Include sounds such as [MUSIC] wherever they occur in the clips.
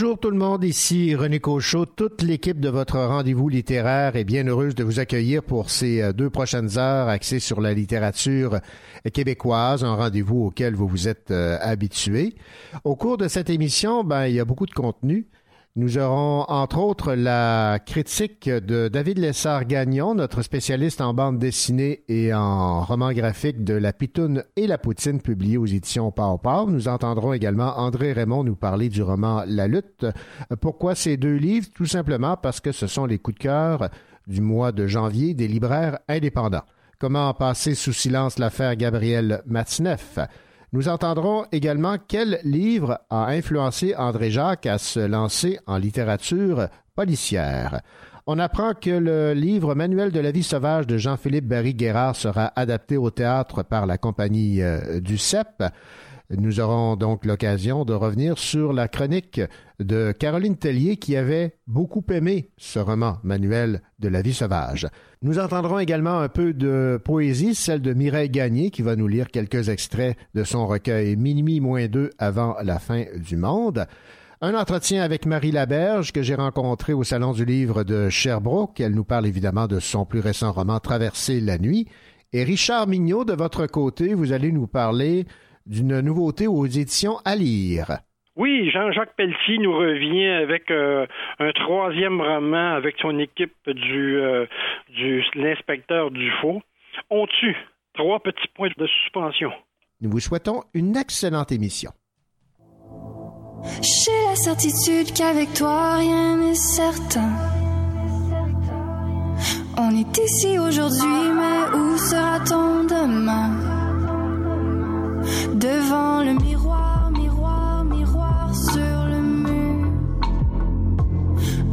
Bonjour tout le monde, ici René Cochot. Toute l'équipe de votre rendez-vous littéraire est bien heureuse de vous accueillir pour ces euh, deux prochaines heures axées sur la littérature québécoise, un rendez-vous auquel vous vous êtes euh, habitués. Au cours de cette émission, ben, il y a beaucoup de contenu. Nous aurons entre autres la critique de David Lessard-Gagnon, notre spécialiste en bande dessinée et en roman graphique de La Pitoune et la Poutine, publié aux éditions Pau Pau. Nous entendrons également André Raymond nous parler du roman La Lutte. Pourquoi ces deux livres? Tout simplement parce que ce sont les coups de cœur du mois de janvier des libraires indépendants. Comment passer sous silence l'affaire Gabriel Matzneff? Nous entendrons également quel livre a influencé André Jacques à se lancer en littérature policière. On apprend que le livre Manuel de la vie sauvage de Jean-Philippe Barry-Guérard sera adapté au théâtre par la compagnie euh, du CEP. Nous aurons donc l'occasion de revenir sur la chronique de Caroline Tellier qui avait beaucoup aimé ce roman Manuel de la vie sauvage. Nous entendrons également un peu de poésie, celle de Mireille Gagné qui va nous lire quelques extraits de son recueil Minuit moins deux avant la fin du monde. Un entretien avec Marie Laberge que j'ai rencontré au Salon du Livre de Sherbrooke. Elle nous parle évidemment de son plus récent roman Traverser la nuit. Et Richard Mignot, de votre côté, vous allez nous parler d'une nouveauté aux éditions à lire. Oui, Jean-Jacques Pelletier nous revient avec euh, un troisième roman avec son équipe du, euh, du l'inspecteur Dufaux. On tue. Trois petits points de suspension. Nous vous souhaitons une excellente émission. J'ai la certitude qu'avec toi rien n'est certain. On est ici aujourd'hui, mais où sera-t-on demain? Devant le miroir, miroir, miroir sur le mur.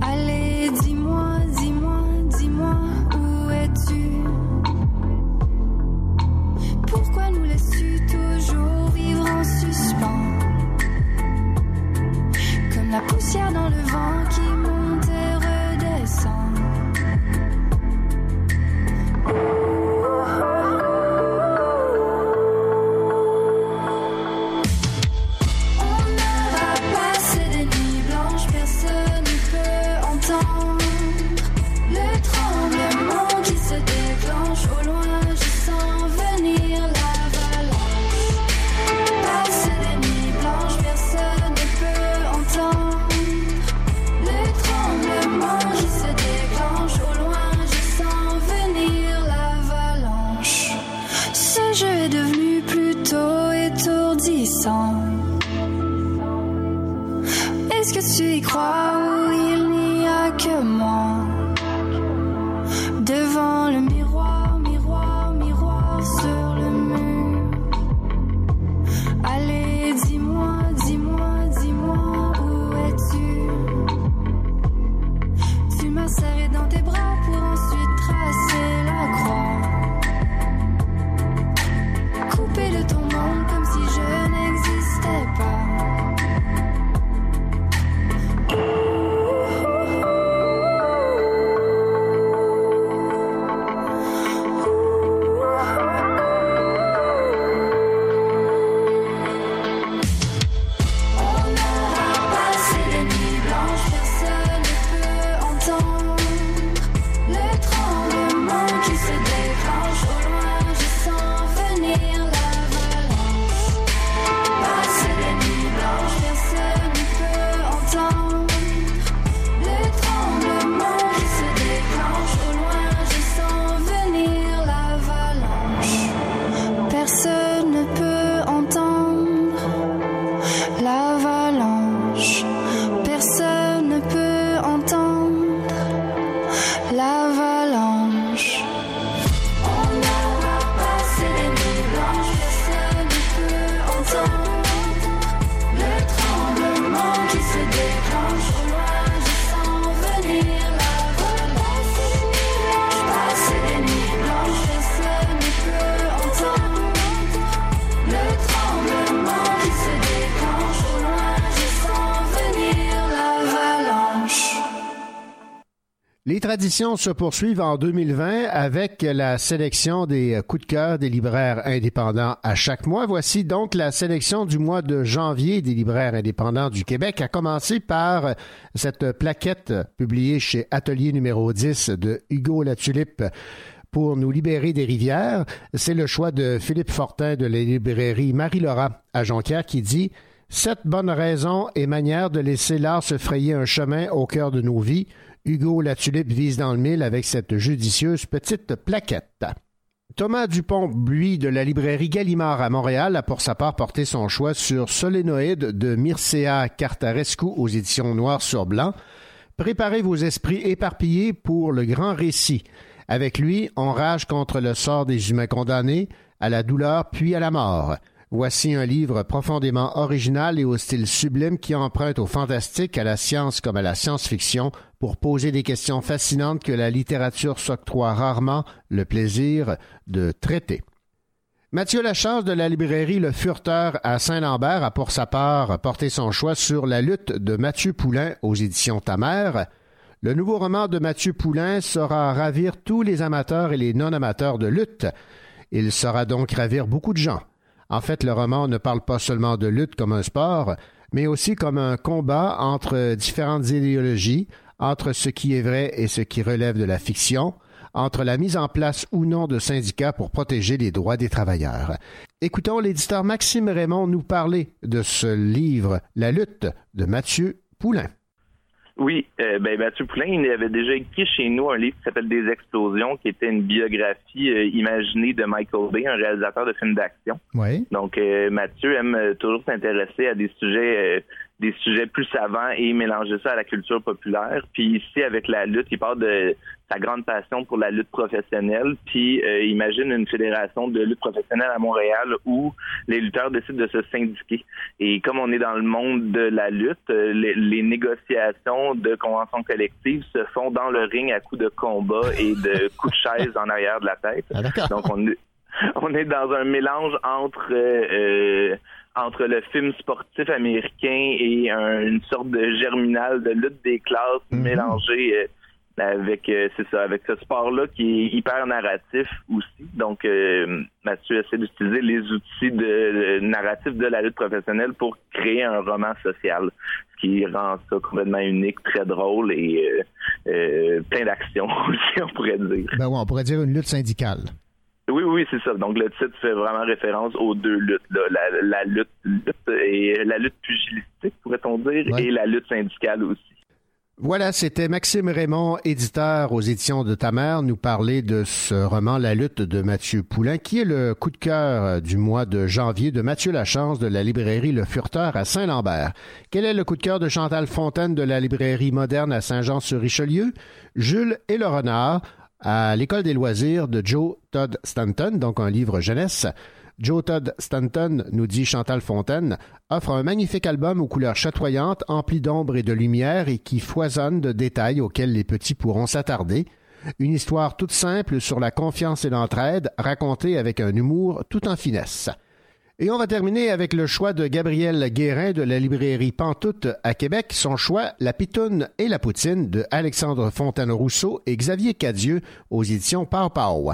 Allez, dis-moi, dis-moi, dis-moi, où es-tu? Pourquoi nous laisses-tu toujours vivre en suspens? Comme la poussière dans le vent qui monte et redescend. Est-ce que tu y crois? Les traditions se poursuivent en 2020 avec la sélection des coups de cœur des libraires indépendants à chaque mois. Voici donc la sélection du mois de janvier des libraires indépendants du Québec, à commencer par cette plaquette publiée chez Atelier numéro 10 de Hugo Latulippe pour nous libérer des rivières. C'est le choix de Philippe Fortin de la librairie Marie-Laura à Jonquière qui dit Sept bonnes raisons et manières de laisser l'art se frayer un chemin au cœur de nos vies Hugo Latulippe vise dans le mille avec cette judicieuse petite plaquette. Thomas Dupont-Buis de la librairie Gallimard à Montréal a pour sa part porté son choix sur Solénoïde de Mircea Cartarescu aux éditions Noir sur Blanc. Préparez vos esprits éparpillés pour le grand récit. Avec lui, on rage contre le sort des humains condamnés, à la douleur puis à la mort. Voici un livre profondément original et au style sublime qui emprunte au fantastique, à la science comme à la science-fiction, pour poser des questions fascinantes que la littérature s'octroie rarement le plaisir de traiter. Mathieu Lachance de la librairie Le Furteur à Saint-Lambert a pour sa part porté son choix sur La lutte de Mathieu Poulain aux éditions Tamère. Le nouveau roman de Mathieu Poulain saura ravir tous les amateurs et les non-amateurs de lutte. Il saura donc ravir beaucoup de gens. En fait, le roman ne parle pas seulement de lutte comme un sport, mais aussi comme un combat entre différentes idéologies, entre ce qui est vrai et ce qui relève de la fiction, entre la mise en place ou non de syndicats pour protéger les droits des travailleurs. Écoutons l'éditeur Maxime Raymond nous parler de ce livre, La lutte de Mathieu Poulain. Oui, euh, ben Mathieu Poulain, il avait déjà écrit chez nous un livre qui s'appelle Des explosions, qui était une biographie euh, imaginée de Michael Bay, un réalisateur de films d'action. Oui. Donc euh, Mathieu aime toujours s'intéresser à des sujets des sujets plus savants et mélanger ça à la culture populaire. Puis ici, avec la lutte, il parle de sa grande passion pour la lutte professionnelle. Puis euh, imagine une fédération de lutte professionnelle à Montréal où les lutteurs décident de se syndiquer. Et comme on est dans le monde de la lutte, euh, les, négociations de conventions collectives se font dans le ring à coups de combat et de [LAUGHS] coups de chaise en arrière de la tête. Ah, Donc on est, on est dans un mélange entre euh, entre le film sportif américain et une sorte de germinal de lutte des classes mhm. mélangé euh, avec euh, c'est ça avec ce sport là qui est hyper narratif aussi. Donc euh, Mathieu essaie d'utiliser les outils de, narratif de la lutte professionnelle pour créer un roman social ce qui rend ça complètement unique très drôle et plein d'action [LAUGHS] aussi on pourrait dire. Ben ouais, on pourrait dire une lutte syndicale oui, oui, c'est ça. Donc le titre fait vraiment référence aux deux luttes, La, lutte, et la lutte pugilistique, pourrait-on dire, et la lutte syndicale aussi. Voilà, c'était Maxime Raymond, éditeur aux éditions de ta mère, nous parler de ce roman La lutte de Mathieu Poulain, qui est le coup de cœur du mois de janvier de Mathieu Lachance de la librairie Le Furteur à Saint-Lambert. Quel est le coup de cœur de Chantal Fontaine de la librairie moderne à Saint-Jean-sur-Richelieu? Jules et le renard à l'école des loisirs de Joe Todd Stanton, donc un livre jeunesse. Joe Todd Stanton, nous dit Chantal Fontaine, offre un magnifique album aux couleurs chatoyantes, empli d'ombre et de lumière et qui foisonne de détails auxquels les petits pourront s'attarder. Une histoire toute simple sur la confiance et l'entraide, racontée avec un humour tout en finesse. Et on va terminer avec le choix de Gabriel Guérin de la librairie Pantoute à Québec. Son choix, La Pitoune et la Poutine de Alexandre Fontaine-Rousseau et Xavier Cadieux aux éditions Pau Pau.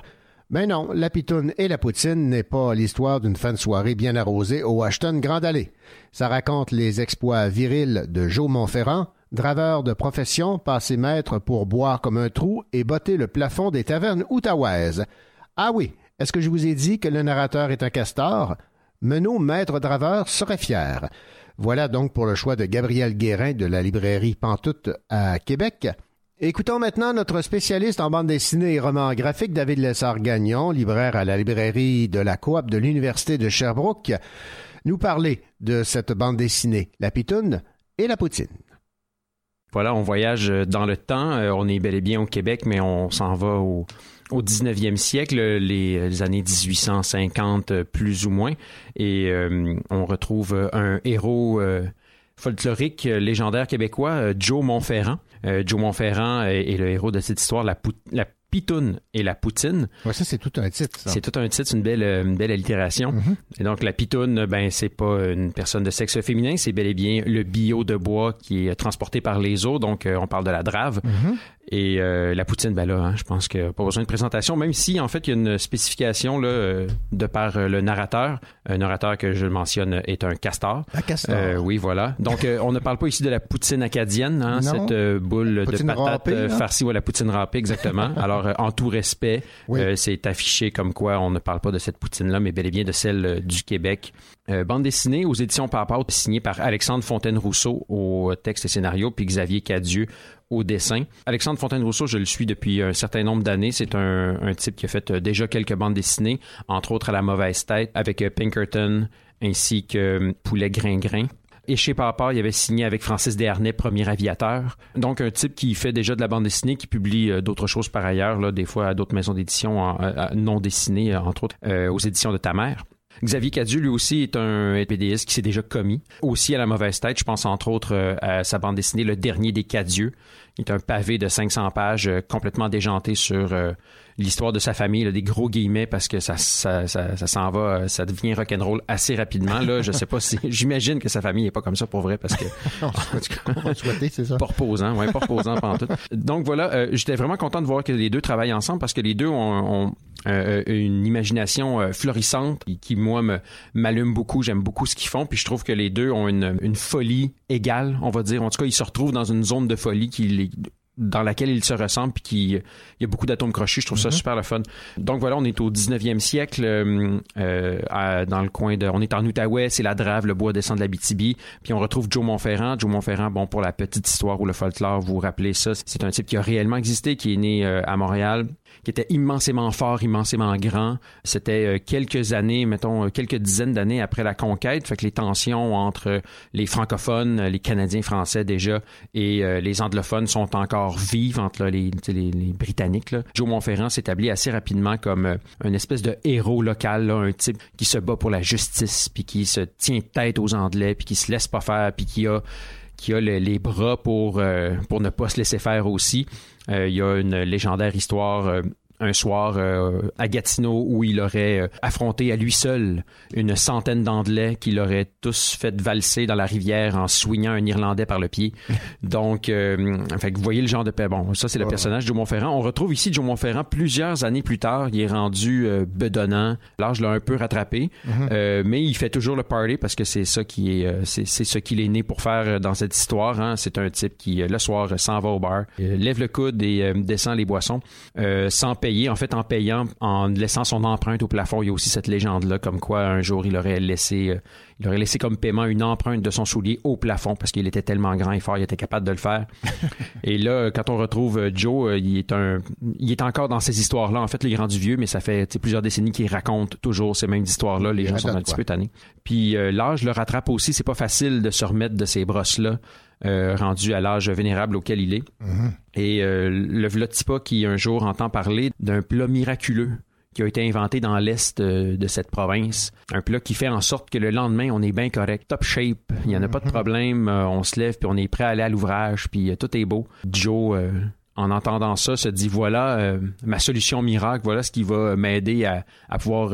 Mais non, La Pitoune et la Poutine n'est pas l'histoire d'une fin de soirée bien arrosée au Ashton Grand Allée. Ça raconte les exploits virils de Joe Montferrand, draveur de profession, passé maître pour boire comme un trou et botter le plafond des tavernes outaouaises. Ah oui, est-ce que je vous ai dit que le narrateur est un castor? Menot Maître Draveur serait fier. Voilà donc pour le choix de Gabriel Guérin de la librairie Pantoute à Québec. Écoutons maintenant notre spécialiste en bande dessinée et romans graphiques, David Lessard-Gagnon, libraire à la librairie de la Coop de l'Université de Sherbrooke, nous parler de cette bande dessinée, La Pitoune et la Poutine. Voilà, on voyage dans le temps. Euh, on est bel et bien au Québec, mais on s'en va au, au 19e siècle, les, années 1850 plus ou moins, et euh, on retrouve un héros euh, folklorique légendaire québécois, Joe Montferrand. Euh, Joe Montferrand est, le héros de cette histoire, la, la Pitoune et la Poutine. Ouais, ça, c'est tout un titre. C'est tout un titre, une belle, une belle allitération. Mm-hmm. Et donc, la Pitoune, ben, c'est pas une personne de sexe féminin, c'est bel et bien le bio de bois qui est transporté par les eaux. Donc, on parle de la drave. Mm-hmm. Et euh, la poutine, ben là, hein, je pense que pas besoin de présentation, même si en fait il y a une spécification là, euh, de par euh, le narrateur. Un narrateur que je mentionne est un castor. Un castor. oui, voilà. Donc on ne parle pas ici de la poutine acadienne, hein, cette boule de patates râpée, là. farcie, ouais, la poutine râpée, exactement. [LAUGHS] Alors en tout respect, Oui. c'est affiché comme quoi on ne parle pas de cette poutine-là, mais bel et bien de celle du Québec. Euh, bande dessinée aux éditions Papa, signée par Alexandre Fontaine-Rousseau au texte et scénario, puis Xavier Cadieux au dessin. Alexandre Fontaine-Rousseau, je le suis depuis un certain nombre d'années. C'est un, type qui a fait euh, déjà quelques bandes dessinées, entre autres à la mauvaise tête, avec euh, Pinkerton ainsi que euh, Poulet Gringrin. Et chez Papa, il avait signé avec Francis Desharnais, premier aviateur. Donc, un type qui fait déjà de la bande dessinée, qui publie d'autres choses par ailleurs, là, des fois à d'autres maisons d'édition non dessinées, entre autres, aux éditions de ta mère. Xavier Cadieux, lui aussi, est un PDS qui s'est déjà commis. Aussi à la mauvaise tête, je pense entre autres euh, à sa bande dessinée Le Dernier des Cadieux, qui est un pavé de 500 pages euh, complètement déjanté sur euh, l'histoire de sa famille, là, des gros guillemets, parce que ça, ça, ça, ça s'en va, euh, ça devient rock'n'roll assez rapidement. Là, je sais pas si, [LAUGHS] j'imagine que sa famille est pas comme ça pour vrai, parce que [LAUGHS] Non, c'est ça. pas reposant, ouais, pas reposant pendant tout. Donc voilà, euh, j'étais vraiment content de voir que les deux travaillent ensemble parce que les deux ont, ont, euh, une imagination euh, florissante qui, qui, moi me m'allume beaucoup. J'aime beaucoup ce qu'ils font, puis je trouve que les deux ont une, une folie égale, on va dire. En tout cas, ils se retrouvent dans une zone de folie qui les dans laquelle ils se ressemblent puis qui il y a beaucoup d'atomes crochus je trouve ça super le fun. Donc voilà on est au 19e siècle euh, euh, à- dans le coin de on est en Outaouais c'est la Drave le bois descend de la BTB puis on retrouve Joe Montferrand. Joe Montferrand bon pour la petite histoire ou le folklore vous vous rappelez ça c'est un type qui a réellement existé qui est né euh, à Montréal qui était immensément fort, immensément grand. C'était euh, quelques années, mettons, euh, quelques dizaines d'années après la conquête. Fait que les tensions entre les francophones, les Canadiens français déjà, et euh, les anglophones sont encore vives entre les, les, Britanniques. là. Joe Montferrand s'établit assez rapidement comme euh, une espèce de héros local, là, un type qui se bat pour la justice, puis qui se tient tête aux Anglais, puis qui se laisse pas faire, puis qui a qui a le- les bras pour, euh, pour ne pas se laisser faire aussi. Euh, il y a une légendaire histoire euh, un soir euh, à Gatineau où il aurait euh, affronté à lui seul une centaine d'Anglais qui l'auraient tous fait valser dans la rivière en soignant un Irlandais par le pied. [LAUGHS] Donc, euh, fait que vous voyez le genre de paix. Bon, ça c'est le personnage de Joe Montferrand. On retrouve ici Joe Montferrand plusieurs années plus tard. Il est rendu euh, bedonnant. L'âge l'a un peu rattrapé, Euh, mais il fait toujours le party parce que c'est ça qui est, c'est ce qu'il est né pour faire dans cette histoire. hein. C'est un type qui le soir s'en va au bar, lève le coude et descend les boissons sans payer. En fait, en payant, en laissant son empreinte au plafond. Il y a aussi cette légende là, comme quoi un jour il aurait laissé, euh, il aurait laissé comme paiement une empreinte de son soulier au plafond parce qu'il était tellement grand et fort, il était capable de le faire. [LAUGHS] et là, quand on retrouve euh, Joe, euh, il est un, il est encore dans ces histoires-là. En fait, il est rendu vieux, mais ça fait plusieurs décennies qu'il raconte toujours ces mêmes histoires-là. Les gens sont un petit peu tannés. Puis euh, l'âge le rattrape aussi. C'est pas facile de se remettre de ces brosses-là. Euh, rendu à l'âge vénérable auquel il est. Et euh, le Vlotipa qui un jour entend parler d'un plat miraculeux qui a été inventé dans l'est euh, de cette province. Un plat qui fait en sorte que le lendemain, on est bien correct, top shape, il n'y en a pas de problème, euh, on se lève puis on est prêt à aller à l'ouvrage, puis euh, tout est beau. Joe, euh, en entendant ça, se dit voilà ma solution miracle, voilà ce qui va m'aider à, à pouvoir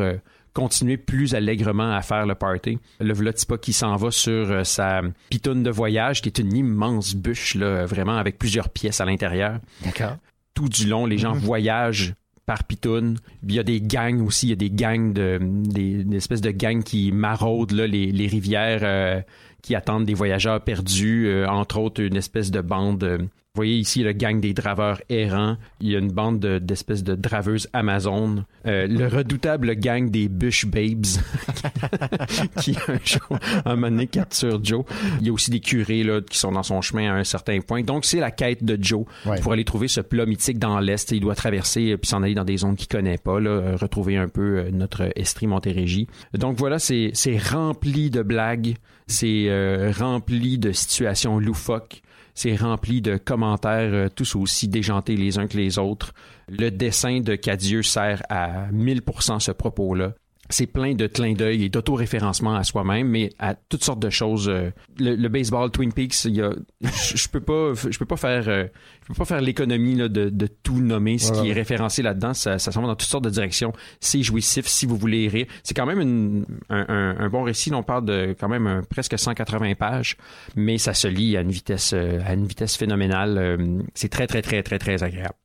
continuer plus allègrement à faire le party. Le Vlotipa qui s'en va sur euh, sa pitoune de voyage, qui est une immense bûche, là, vraiment avec plusieurs pièces à l'intérieur D'accord. tout du long, les gens voyagent par pitoune. Il y a des gangs aussi, il y a des gangs de des, des espèces de gangs qui maraudent là, les, les rivières euh, qui attendent des voyageurs perdus, euh, entre autres une espèce de bande. euh, voyez ici le gang des draveurs errants. Il y a une bande de- d'espèces de, draveuses amazones. Euh, le redoutable gang des Bush Babes [LAUGHS] qui un jour, un moment donné, capture Joe. Il y a aussi des curés là, qui sont dans son chemin à un certain point. Donc c'est la quête de Joe Ouais. pour aller trouver ce plat mythique dans l'Est. Il doit traverser euh, puis s'en aller dans des zones qu'il connaît pas, là, euh, retrouver un peu notre Estrie Montérégie. Donc voilà, c'est c'est rempli de blagues, c'est euh, rempli de situations loufoques. C'est rempli de commentaires euh, tous aussi déjantés les uns que les autres. Le dessin de Cadieux sert à 1000% ce propos-là. C'est plein de clins d'œil et d'autoréférencement à soi-même, mais à toutes sortes de choses. Euh, le, baseball, Twin Peaks, il y a, je, peux pas, je peux pas faire, euh, je peux pas faire l'économie de, de, tout nommer. Ce qui est référencé là-dedans, ça, ça s'en va dans toutes sortes de directions. C'est jouissif si vous voulez rire. C'est quand même une, un, un, bon récit. On parle de quand même presque 180 pages, mais ça se lit à une vitesse, euh, à une vitesse phénoménale. C'est très, très, très, très, très agréable.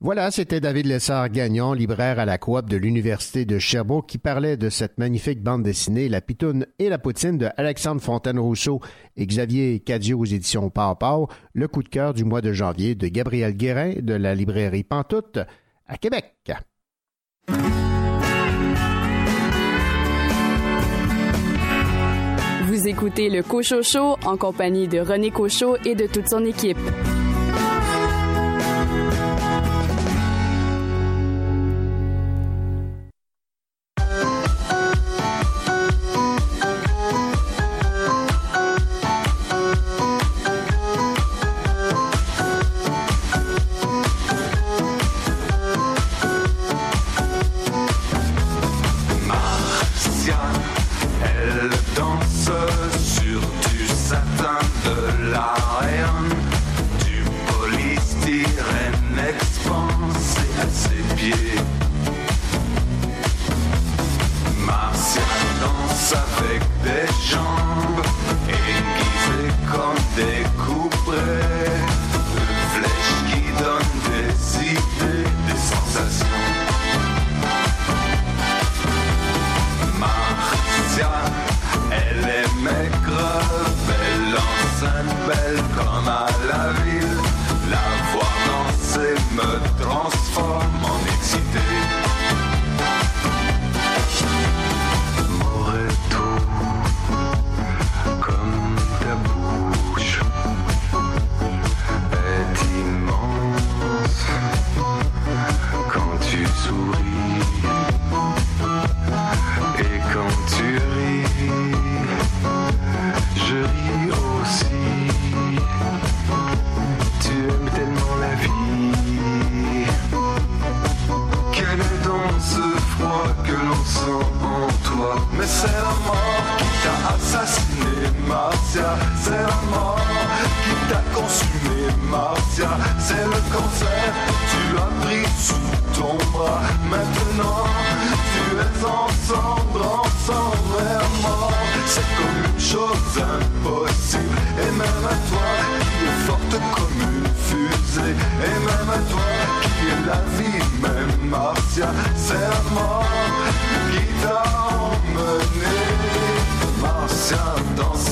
Voilà, c'était David Lessard-Gagnon, libraire à la coop de l'Université de Sherbrooke, qui parlait de cette magnifique bande dessinée La Pitoune et la Poutine de Alexandre Fontaine-Rousseau et Xavier Cadio aux éditions Pau le coup de cœur du mois de janvier de Gabriel Guérin de la librairie Pantoute à Québec. Vous écoutez le Cochocho en compagnie de René Cochot et de toute son équipe.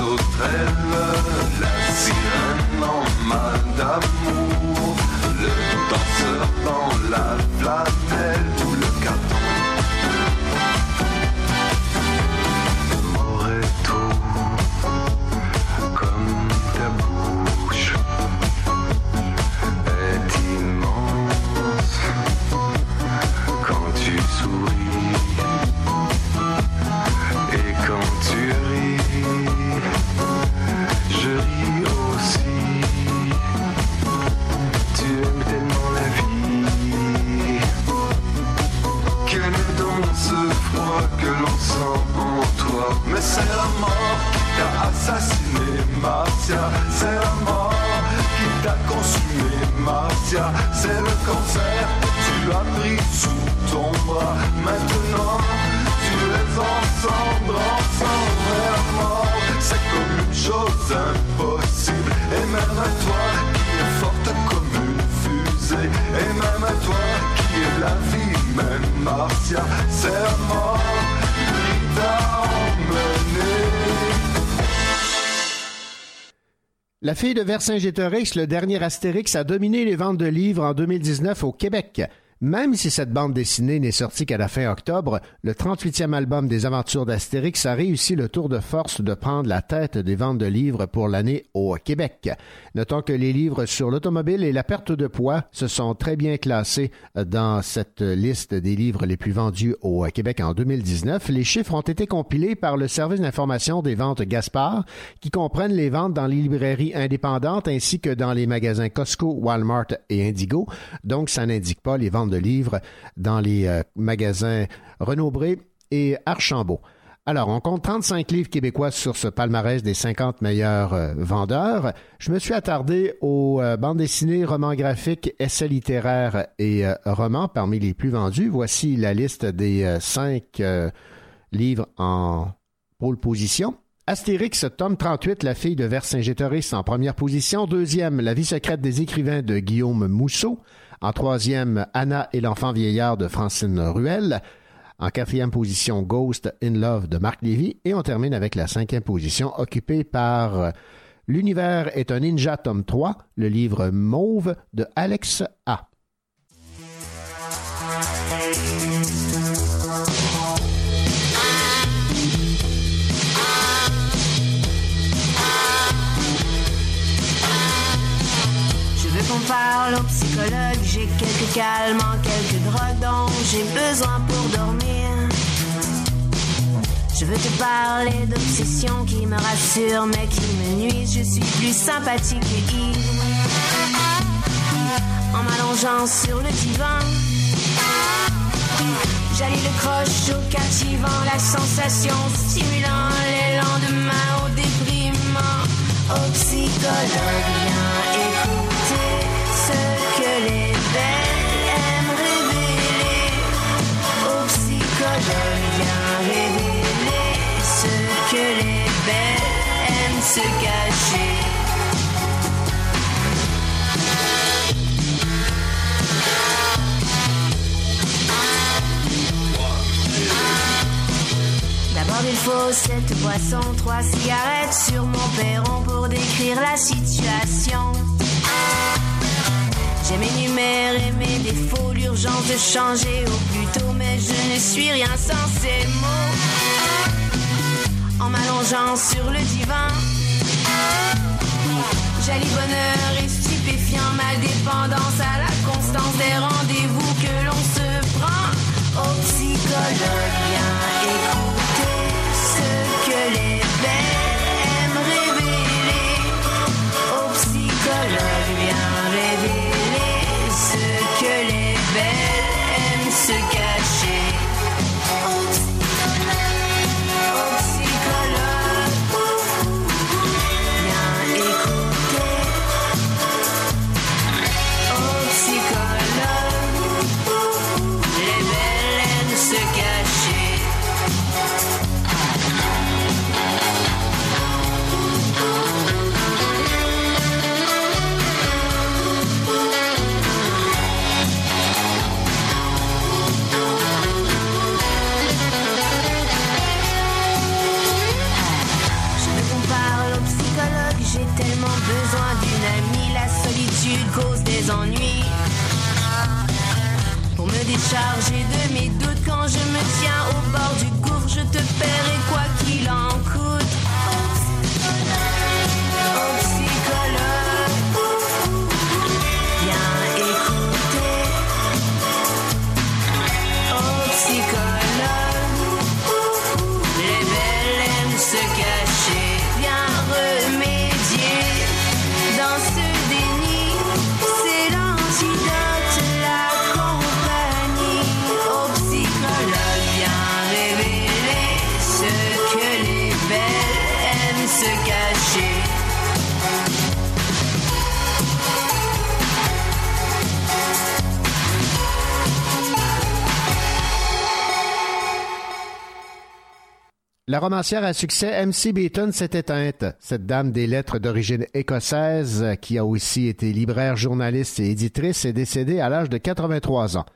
sauterelle, la sirène en mal d'amour, le danseur dans la flatelle. Vercingétorix, le dernier Astérix, a dominé les ventes de livres en 2019 au Québec. Même si cette bande dessinée n'est sortie qu'à la fin octobre, le 38e album des aventures d'Astérix a réussi le tour de force de prendre la tête des ventes de livres pour l'année au Québec. Notons que les livres sur l'automobile et la perte de poids se sont très bien classés dans cette liste des livres les plus vendus au Québec en 2019. Les chiffres ont été compilés par le service d'information des ventes Gaspard, qui comprennent les ventes dans les librairies indépendantes ainsi que dans les magasins Costco, Walmart et Indigo. Donc, ça n'indique pas les ventes de livres dans les euh, magasins Renaud-Bré et Archambault. Alors, on compte 35 livres québécois sur ce palmarès des 50 meilleurs euh, vendeurs. Je me suis attardé aux euh, bandes dessinées, romans graphiques, essais littéraires et romans parmi les plus vendus. Voici la liste des cinq livres en pole position. Astérix, tome 38, La fille de Vercingétorix en première position. Deuxième, La vie secrète des écrivains de Guillaume Mousseau. En troisième, Anna et l'enfant vieillard de Francine Ruel. En quatrième position, Ghost in Love de Marc Lévy. Et on termine avec la cinquième position occupée par L'univers est un ninja, tome 3, le livre Mauve de Alex A. parle au psychologue, j'ai quelques calmants, quelques drogues dont j'ai besoin pour dormir. Je veux te parler d'obsession qui me rassure mais qui me nuit. Je suis plus sympathique et ivre. En m'allongeant sur le divan, j'allie le croche au captivant, la sensation stimulant les lendemains au déprimant. Au psychologue, il faut cette boisson, trois cigarettes sur mon perron pour décrire la situation. J'aime énumérer mes défauts, l'urgence de changer au plus tôt, mais je ne suis rien sans ces mots. En m'allongeant sur le divan, j'allie bonheur et stupéfiant, ma dépendance à la constance des rendez-vous que l'on se prend. Au psychologue, viens écouter ce que les belles aiment révéler. Au psychologue, me La romancière à succès MC Beaton s'est éteinte. Cette dame des lettres d'origine écossaise, qui a aussi été libraire, journaliste et éditrice, est décédée à l'âge de 83 ans.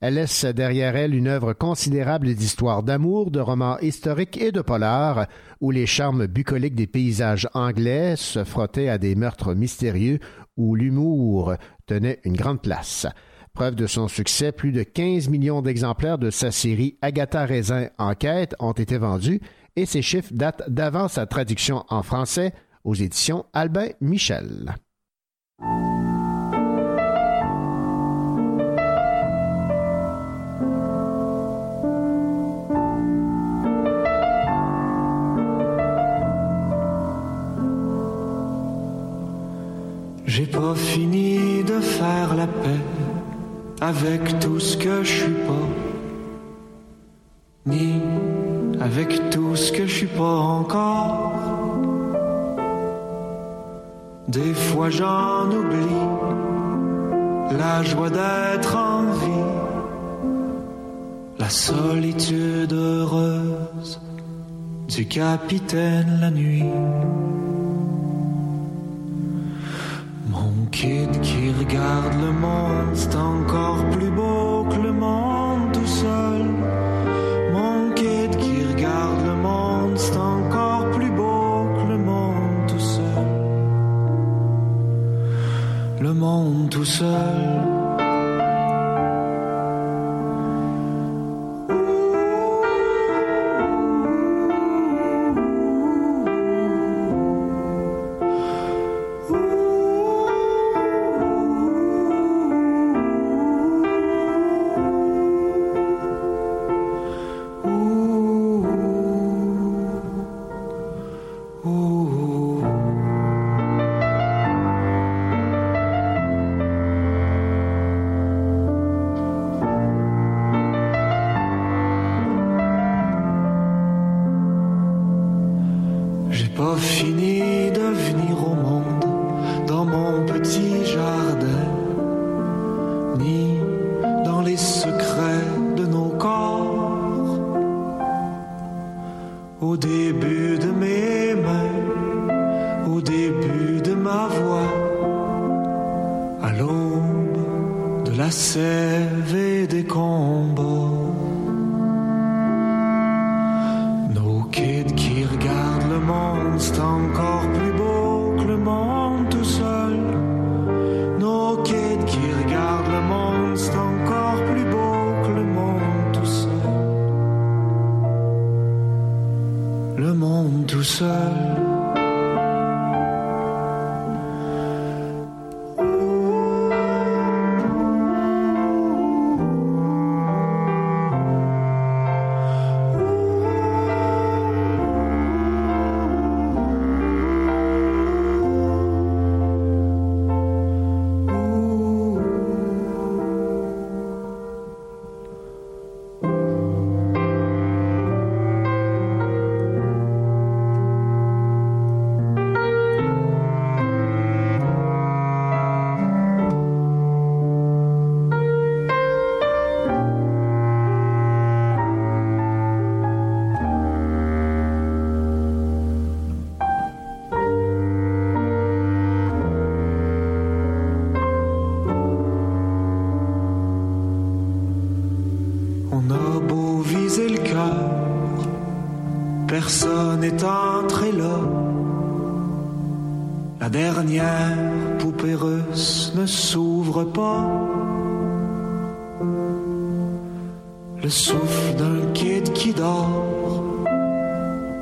Elle laisse derrière elle une œuvre considérable d'histoire d'amour, de romans historiques et de polars, où les charmes bucoliques des paysages anglais se frottaient à des meurtres mystérieux, où l'humour tenait une grande place. Preuve de son succès, plus de 15 millions d'exemplaires de sa série Agatha Raisin Enquête ont été vendus et ces chiffres datent d'avant sa traduction en français aux éditions Albin Michel. J'ai pas fini de faire la paix avec tout ce que je suis pas, J'en oublie la joie d'être en vie, la solitude heureuse du capitaine la nuit. Mon kid qui regarde le monde, c'est encore plus beau tout seul.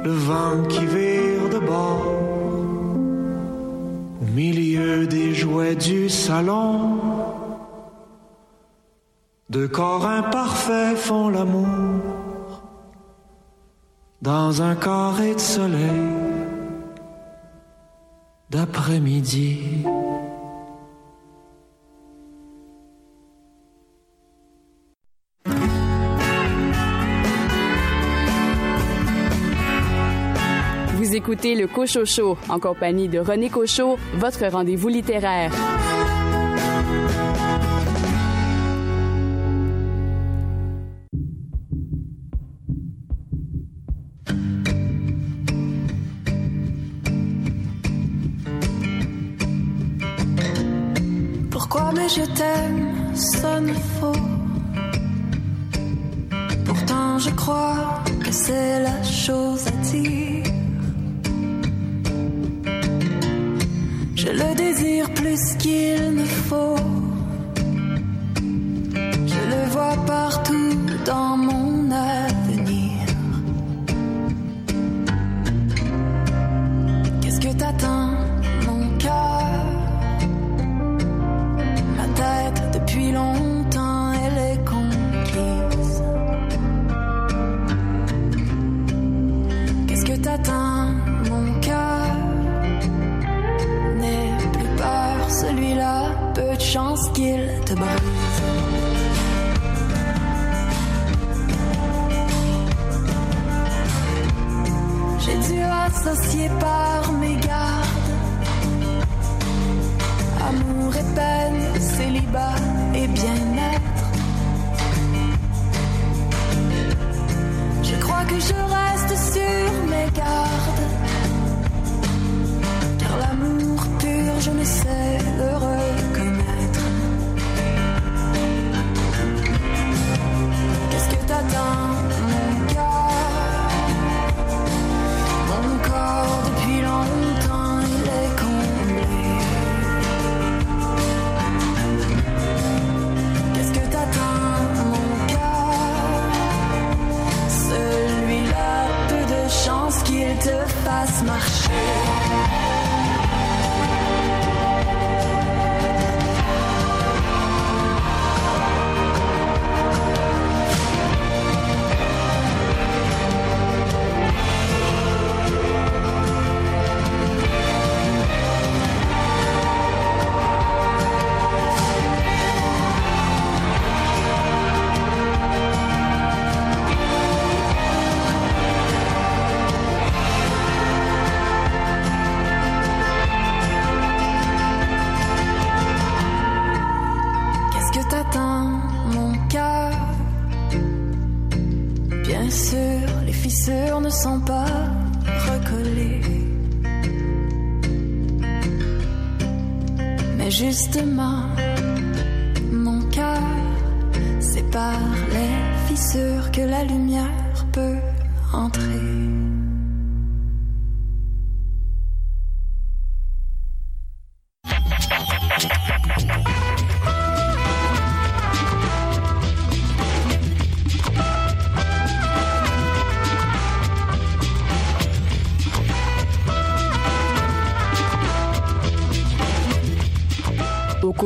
Le vent qui vire de bord. Au milieu des jouets du salon, deux corps imparfaits font l'amour dans un carré de soleil d'après-midi. Écoutez le Cochocho en compagnie de René Cochot, votre rendez-vous littéraire. Pourquoi mais je t'aime sonne faux. Pourtant je crois que c'est la chose à dire. Je le désire plus qu'il ne faut. vois partout dans mon avenir. Qu'est-ce que t'attends, te brise.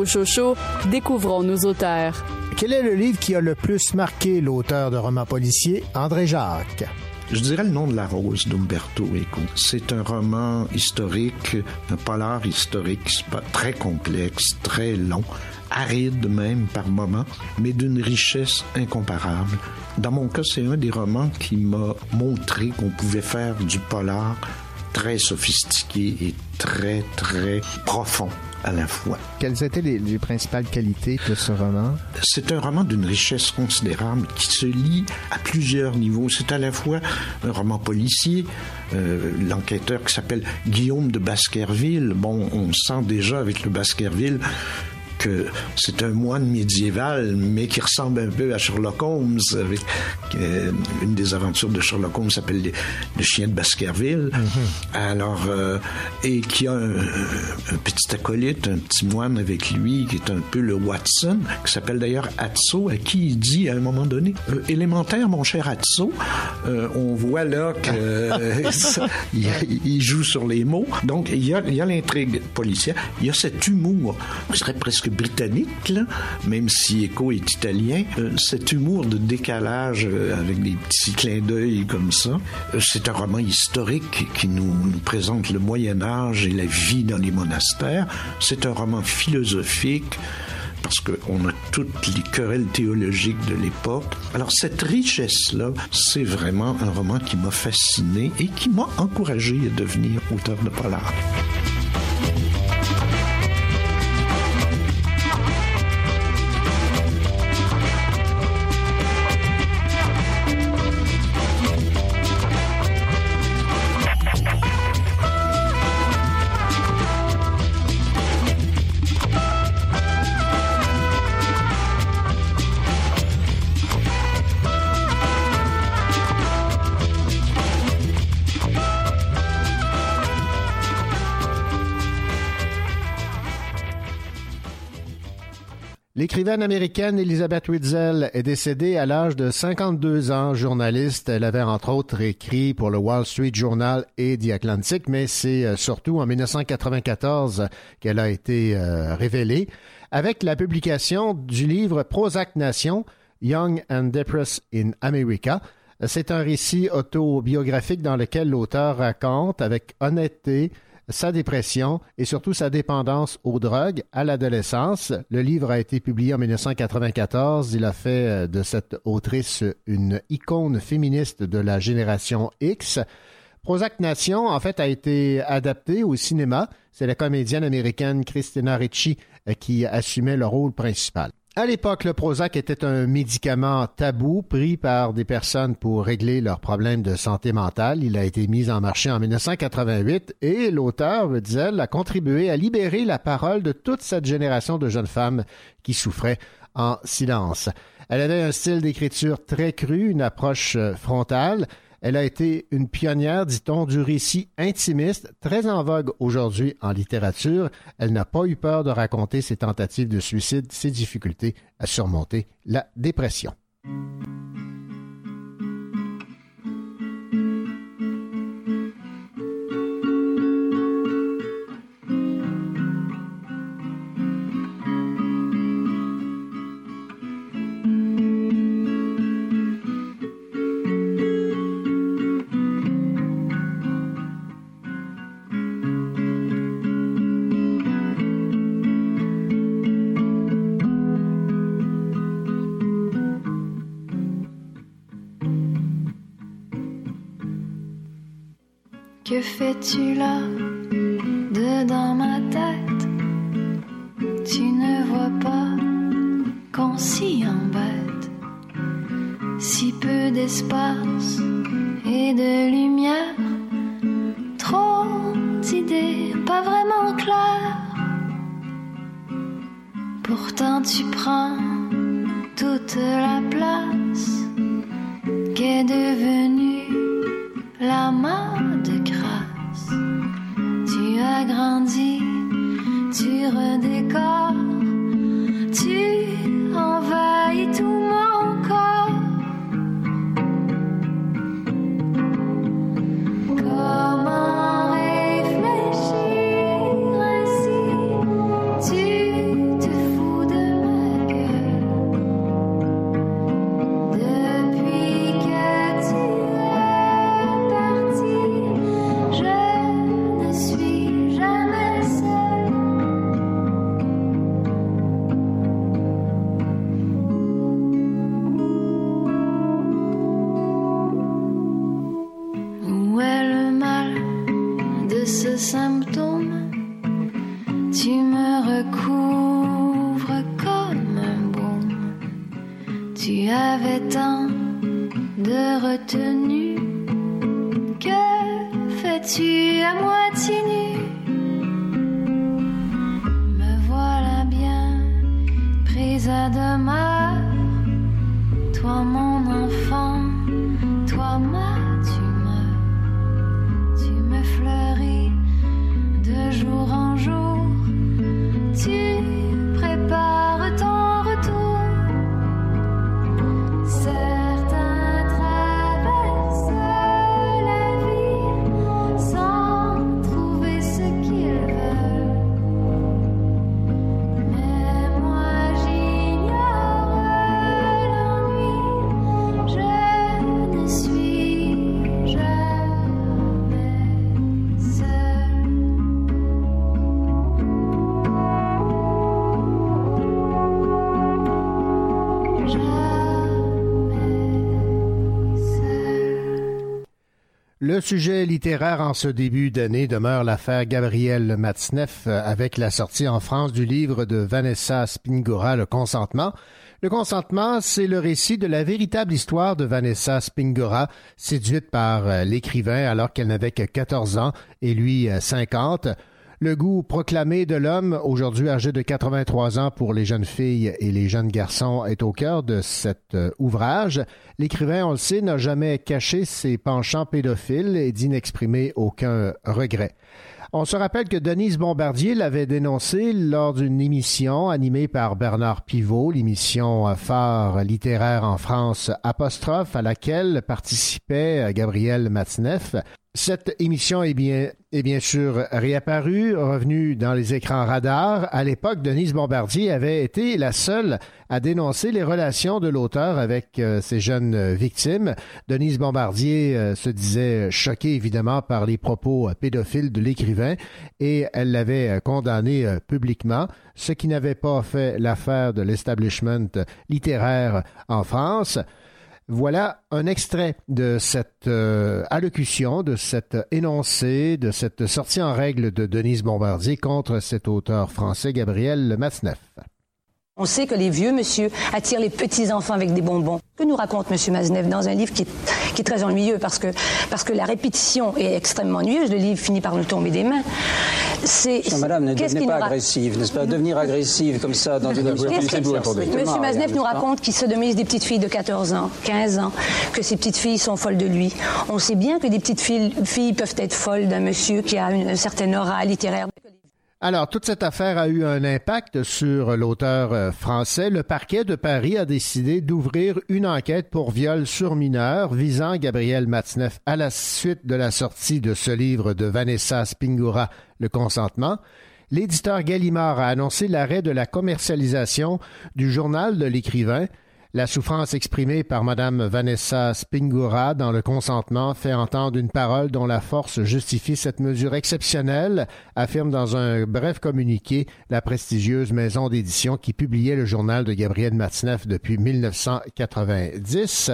Cochocho, découvrons nos auteurs. Quel est le livre qui a le plus marqué l'auteur de romans policiers, André Jacques? Je dirais le nom de la rose d'Umberto Eco. C'est un roman historique, un polar historique, très complexe, très long, aride même par moments, mais d'une richesse incomparable. Dans mon cas, c'est un des romans qui m'a montré qu'on pouvait faire du polar très sophistiqué et très, très profond à la fois. Quelles étaient les, les principales qualités de ce roman? C'est un roman d'une richesse considérable qui se lit à plusieurs niveaux. C'est à la fois un roman policier, euh, l'enquêteur qui s'appelle Guillaume de Baskerville. Bon, on sent déjà avec le Baskerville que c'est un moine médiéval, mais qui ressemble un peu à Sherlock Holmes. Avec, euh, une des aventures de Sherlock Holmes s'appelle le, chien de Baskerville. Alors, euh, et qui a un, un petit acolyte, un petit moine avec lui, qui est un peu le Watson, qui s'appelle d'ailleurs Atso, à qui il dit à un moment donné, Euh, élémentaire, mon cher Atso, on voit là que [LAUGHS] ça, il, il joue sur les mots. Donc, il y a, l'intrigue policière, il y a cet humour, je dirais presque britannique, même si Echo est italien, euh, cet humour de décalage euh, avec des petits clins d'œil comme ça. Euh, c'est un roman historique qui nous, nous présente le Moyen Âge et la vie dans les monastères. C'est un roman philosophique parce qu'on a toutes les querelles théologiques de l'époque. Alors cette richesse-là, c'est vraiment un roman qui m'a fasciné et qui m'a encouragé à devenir auteur de polar. L'écrivaine américaine Elizabeth Witzel est décédée à l'âge de 52 ans. Journaliste, elle avait entre autres écrit pour le Wall Street Journal et The Atlantic, mais c'est euh, surtout en 1994 qu'elle a été euh, révélée avec la publication du livre Prozac Nation, Young and Depressed in America. C'est un récit autobiographique dans lequel l'auteur raconte avec honnêteté sa dépression et surtout sa dépendance aux drogues à l'adolescence. Le livre a été publié en 1994. Il a fait euh, de cette autrice une icône féministe de la génération X. Prozac Nation, en fait, a été adapté au cinéma. C'est la comédienne américaine Christina Ricci euh, qui assumait le rôle principal. À l'époque, le Prozac était un médicament tabou pris par des personnes pour régler leurs problèmes de santé mentale. Il a été mis en marché en 1988 et l'auteur, Witzel, a contribué à libérer la parole de toute cette génération de jeunes femmes qui souffraient en silence. Elle avait un style d'écriture très cru, une approche frontale. Elle a été une pionnière, dit-on, du récit intimiste, très en vogue aujourd'hui en littérature. Elle n'a pas eu peur de raconter ses tentatives de suicide, ses difficultés à surmonter la dépression. Sujet littéraire en ce début d'année demeure l'affaire Gabriel Matzneff euh, avec la sortie en France du livre de Vanessa Spingora, Le consentement. Le consentement, c'est le récit de la véritable histoire de Vanessa Spingora, séduite par euh, l'écrivain alors qu'elle n'avait que 14 ans et lui euh, 50. Le goût proclamé de l'homme, aujourd'hui âgé de 83 ans pour les jeunes filles et les jeunes garçons, est au cœur de cet euh, ouvrage. L'écrivain, on le sait, n'a jamais caché ses penchants pédophiles et dit n'exprimer aucun regret. On se rappelle que Denise Bombardier l'avait dénoncé lors d'une émission animée par Bernard Pivot, l'émission phare littéraire en France apostrophe à laquelle participait Gabriel Matzneff. Cette émission est bien, sûr réapparue, revenue dans les écrans radars. À l'époque, Denise Bombardier avait été la seule à dénoncer les relations de l'auteur avec euh, ces jeunes victimes. Denise Bombardier euh, se disait choquée évidemment par les propos pédophiles de l'écrivain et elle l'avait condamné euh, publiquement, ce qui n'avait pas fait l'affaire de l'establishment littéraire en France. Voilà un extrait de cette euh, allocution, de cet énoncé, de cette sortie en règle de Denise Bombardier contre cet auteur français Gabriel Matzneff. On sait que les vieux monsieur attirent les petits-enfants avec des bonbons. Que nous raconte monsieur Maznev dans un livre qui est, qui est, très ennuyeux parce que, parce que la répétition est extrêmement ennuyeuse. Le livre finit par nous tomber des mains. C'est, Madame, ne devenez pas agressive, n'est-ce pas? Devenir agressive comme ça dans une Monsieur Maznev nous raconte qu'il sodomise des petites filles de 14 ans, 15 ans, que ces petites filles sont folles de lui. On sait bien que des petites filles, filles peuvent être folles d'un monsieur qui a une certaine aura littéraire. Alors, toute cette affaire a eu un impact sur l'auteur euh, français. Le parquet de Paris a décidé d'ouvrir une enquête pour viol sur mineur visant Gabriel Matzneff à la suite de la sortie de ce livre de Vanessa Spingora, Le consentement. L'éditeur Gallimard a annoncé l'arrêt de la commercialisation du journal de l'écrivain la souffrance exprimée par Mme Vanessa Spingura dans le consentement fait entendre une parole dont la force justifie cette mesure exceptionnelle, affirme dans un bref communiqué la prestigieuse maison d'édition qui publiait le journal de Gabriel Matzneff depuis 1990.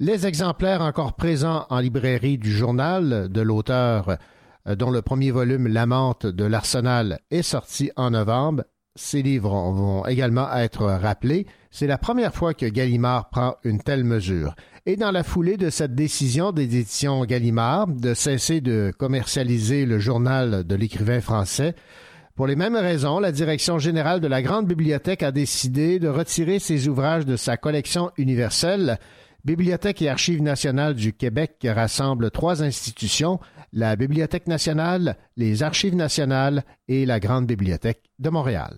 Les exemplaires encore présents en librairie du journal de l'auteur euh, dont le premier volume L'amante de l'Arsenal est sorti en novembre. Ces livres vont également être rappelés. C'est la première fois que Gallimard prend une telle mesure. Et dans la foulée de cette décision des éditions Gallimard de cesser de commercialiser le journal de l'écrivain français, pour les mêmes raisons, la direction générale de la Grande Bibliothèque a décidé de retirer ses ouvrages de sa collection universelle. Bibliothèque et Archives nationales du Québec rassemble trois institutions, la Bibliothèque nationale, les Archives nationales et la Grande Bibliothèque de Montréal.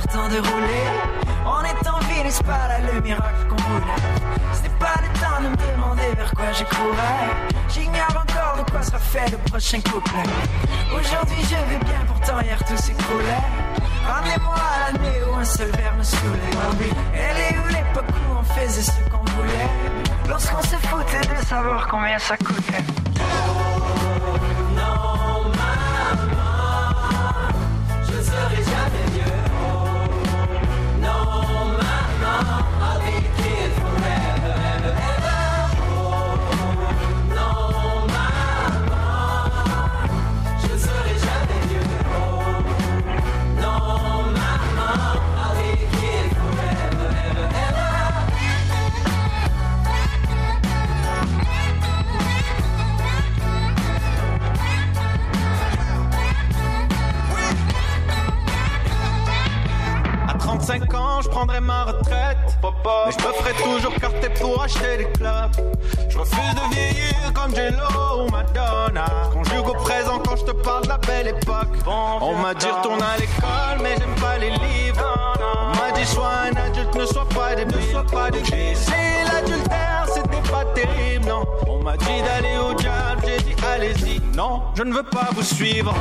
Encore temps de rouler. On est en ville et c'est pas là le miracle qu'on voulait. N'est pas le temps de me demander vers quoi je courais. J'ignore encore de quoi sera fait le prochain couplet. Aujourd'hui je vais bien, pourtant hier tout s'écroulait. Ramenez-moi à l'année où un seul verre me saoulait. Elle est où l'époque où on faisait ce qu'on voulait? Lorsqu'on se foutait de savoir combien ça coûtait. Pas vous suivre.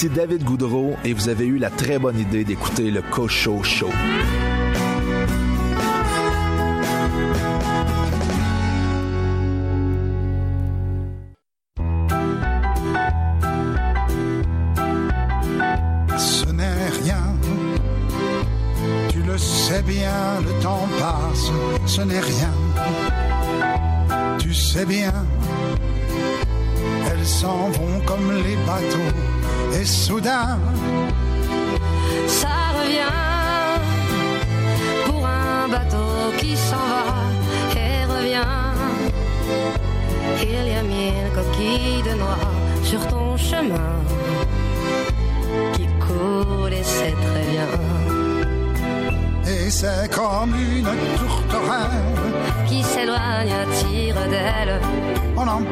Ici David Goudreau et vous avez eu la très bonne idée d'écouter le Cocho Show. Ce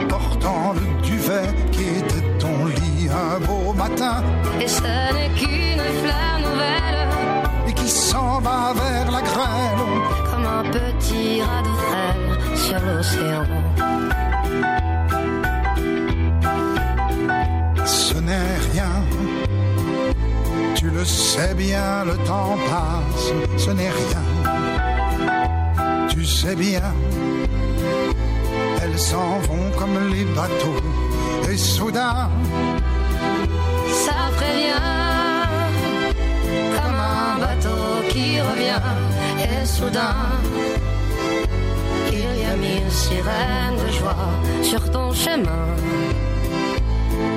Doch et soudain il y a mille sirènes de joie sur ton chemin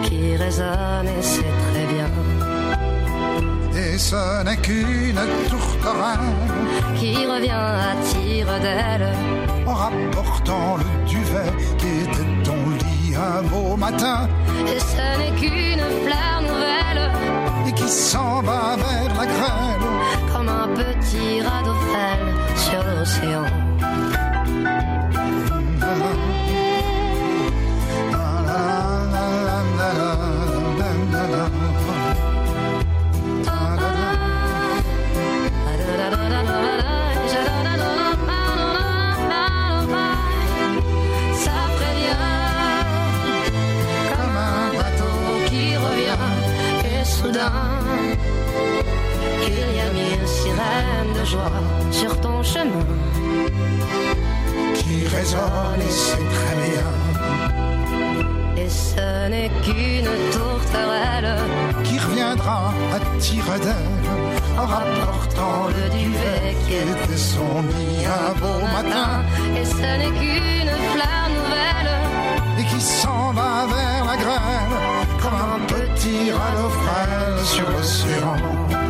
qui résonnent et c'est très bien. Et ce n'est qu'une tourterelle qui revient à tire d'aile en rapportant le duvet qui était ton lit un beau matin. Et ce n'est qu'une fleur nouvelle. Et qui s'en va vers la grêle. Comme un petit radeau frêle sur l'océan. De joie sur ton chemin. Qui résonne et c'est très bien. et ce n'est qu'une tourterelle qui reviendra à tire d'aile en rapportant le duvet qui était son lit un beau matin. et ce n'est qu'une fleur nouvelle. Et qui s'en va vers la grêle comme un petit frêle sur l'océan.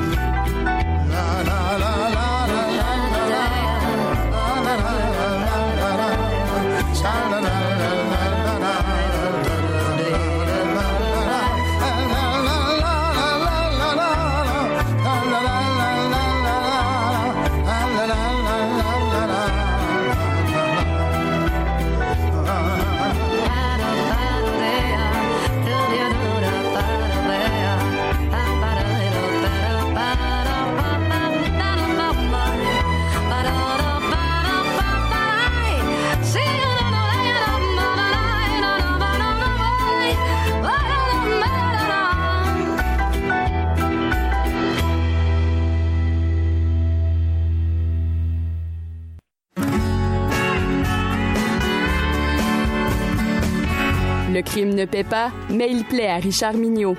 Le crime ne paie pas, mais il plaît à Richard Mignot.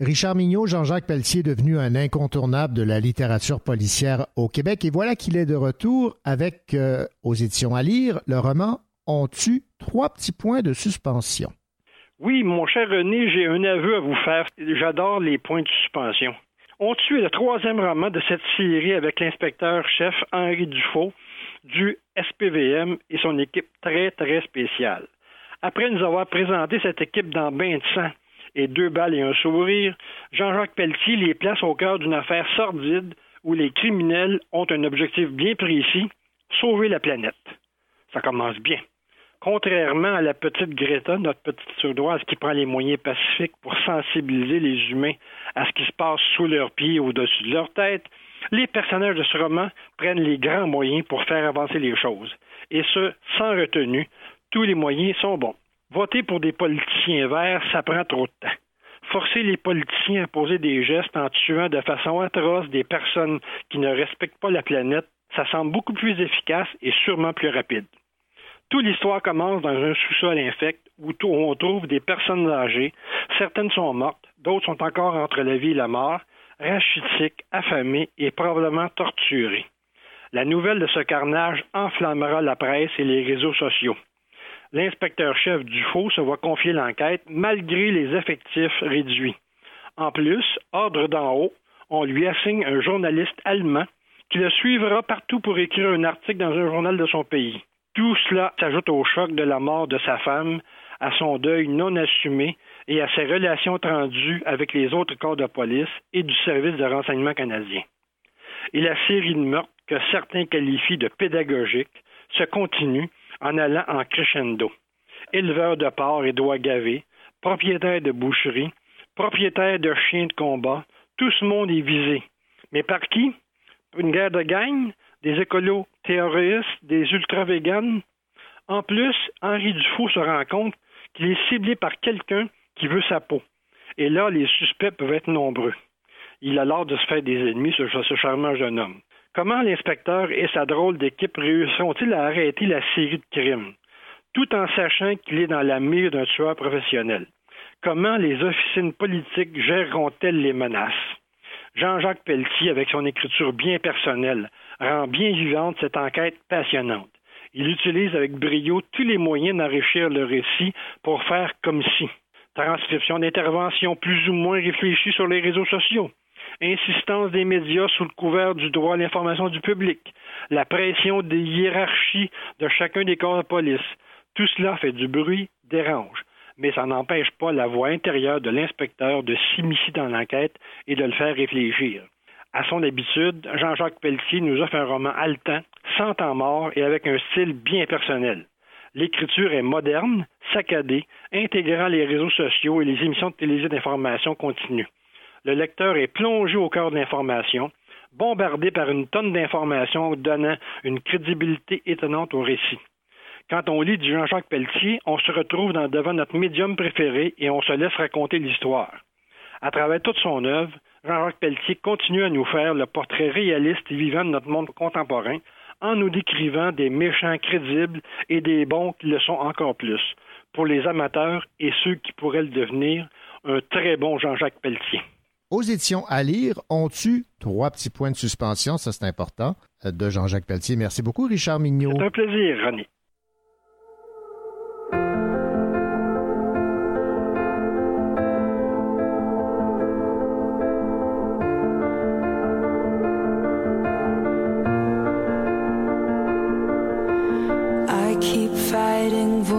Richard Mignot, Jean-Jacques Pelletier est devenu un incontournable de la littérature policière au Québec et voilà qu'il est de retour avec, euh, aux éditions à lire, le roman On tue trois petits points de suspension. Oui, mon cher René, j'ai un aveu à vous faire. J'adore les points de suspension. On tue le troisième roman de cette série avec l'inspecteur-chef Henri Dufault du SPVM et son équipe très, très spéciale. Après nous avoir présenté cette équipe dans Bain de sang et deux balles et un sourire, Jean-Jacques Pelletier les place au cœur d'une affaire sordide où les criminels ont un objectif bien précis, sauver la planète. Ça commence bien. Contrairement à la petite Greta, notre petite suédoise qui prend les moyens pacifiques pour sensibiliser les humains à ce qui se passe sous leurs pieds au-dessus de leur tête, Les personnages de ce roman prennent les grands moyens pour faire avancer les choses, et ce, sans retenue. Tous les moyens sont bons. Voter pour des politiciens verts, ça prend trop de temps. Forcer les politiciens à poser des gestes en tuant de façon atroce des personnes qui ne respectent pas la planète, ça semble beaucoup plus efficace et sûrement plus rapide. Toute l'histoire commence dans un sous-sol infect où on trouve des personnes âgées. Certaines sont mortes, d'autres sont encore entre la vie et la mort, rachitiques, affamées et probablement torturées. La nouvelle de ce carnage enflammera la presse et les réseaux sociaux. L'inspecteur-chef Dufault se voit confier l'enquête malgré les effectifs réduits. En plus, ordre d'en haut, on lui assigne un journaliste allemand qui le suivra partout pour écrire un article dans un journal de son pays. Tout cela s'ajoute au choc de la mort de sa femme, à son deuil non assumé et à ses relations tendues avec les autres corps de police et du service de renseignement canadien. Et la série de meurtres que certains qualifient de pédagogiques se continue en allant en crescendo. Éleveur de porcs et doigts gavés, propriétaire de boucherie, propriétaire de chiens de combat, tout ce monde est visé. Mais par qui? Une guerre de gang? des écolos terroristes, des ultra-véganes? En plus, Henri Dufault se rend compte qu'il est ciblé par quelqu'un qui veut sa peau. Et là, les suspects peuvent être nombreux. Il a l'art de se faire des ennemis, ce, ce charmant jeune homme. Comment l'inspecteur et sa drôle d'équipe réussiront-ils à arrêter la série de crimes, tout en sachant qu'il est dans la mire d'un tueur professionnel? Comment les officines politiques géreront-elles les menaces? Jean-Jacques Pelletier, avec son écriture bien personnelle, rend bien vivante cette enquête passionnante. Il utilise avec brio tous les moyens d'enrichir le récit pour faire comme si. Transcription d'interventions plus ou moins réfléchies sur les réseaux sociaux, insistance des médias sous le couvert du droit à l'information du public, la pression des hiérarchies de chacun des corps de police. Tout cela fait du bruit, dérange, mais ça n'empêche pas la voix intérieure de l'inspecteur de s'immiscer dans l'enquête et de le faire réfléchir. À son habitude, Jean-Jacques Pelletier nous offre un roman haletant, sans temps mort et avec un style bien personnel. L'écriture est moderne, saccadée, intégrant les réseaux sociaux et les émissions de télévision d'information continue. Le lecteur est plongé au cœur de l'information, bombardé par une tonne d'informations donnant une crédibilité étonnante au récit. Quand on lit du Jean-Jacques Pelletier, on se retrouve devant notre médium préféré et on se laisse raconter l'histoire. À travers toute son œuvre, Jean-Jacques Pelletier continue à nous faire le portrait réaliste et vivant de notre monde contemporain en nous décrivant des méchants crédibles et des bons qui le sont encore plus. Pour les amateurs et ceux qui pourraient le devenir, un très bon Jean-Jacques Pelletier. Aux éditions à lire, ont-tu trois petits points de suspension, ça c'est important, de Jean-Jacques Pelletier. Merci beaucoup, Richard Mignot. C'est un plaisir, René.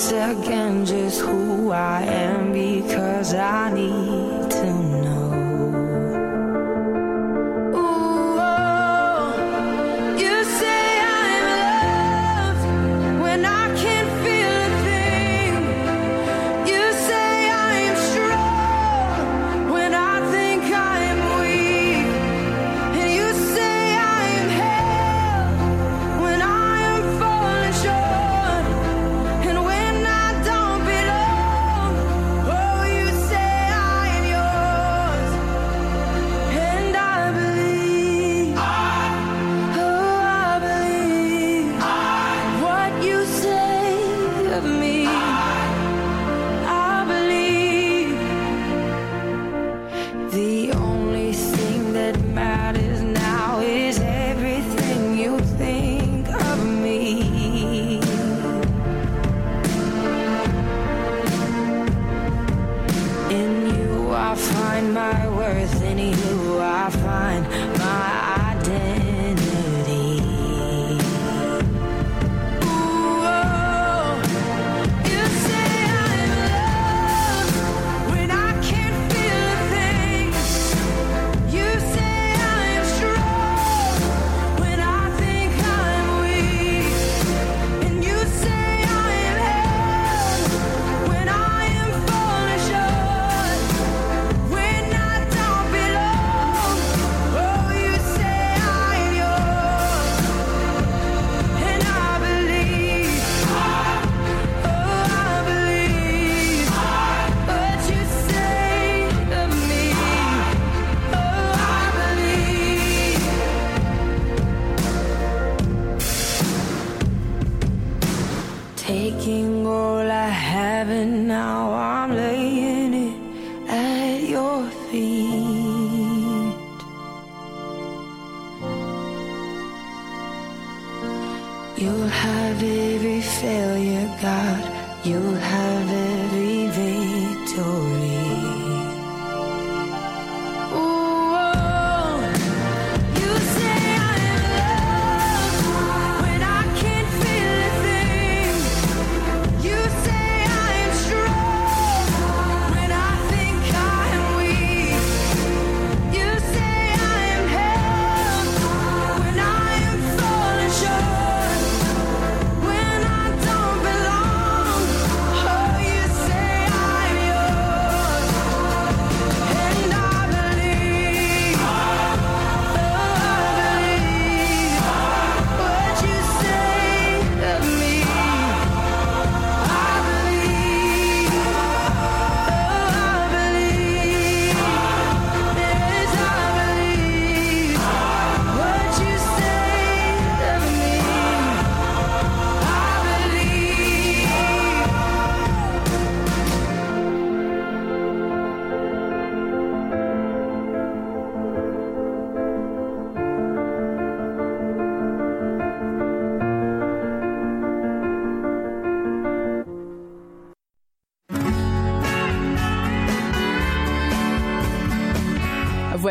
once again just who I am because I need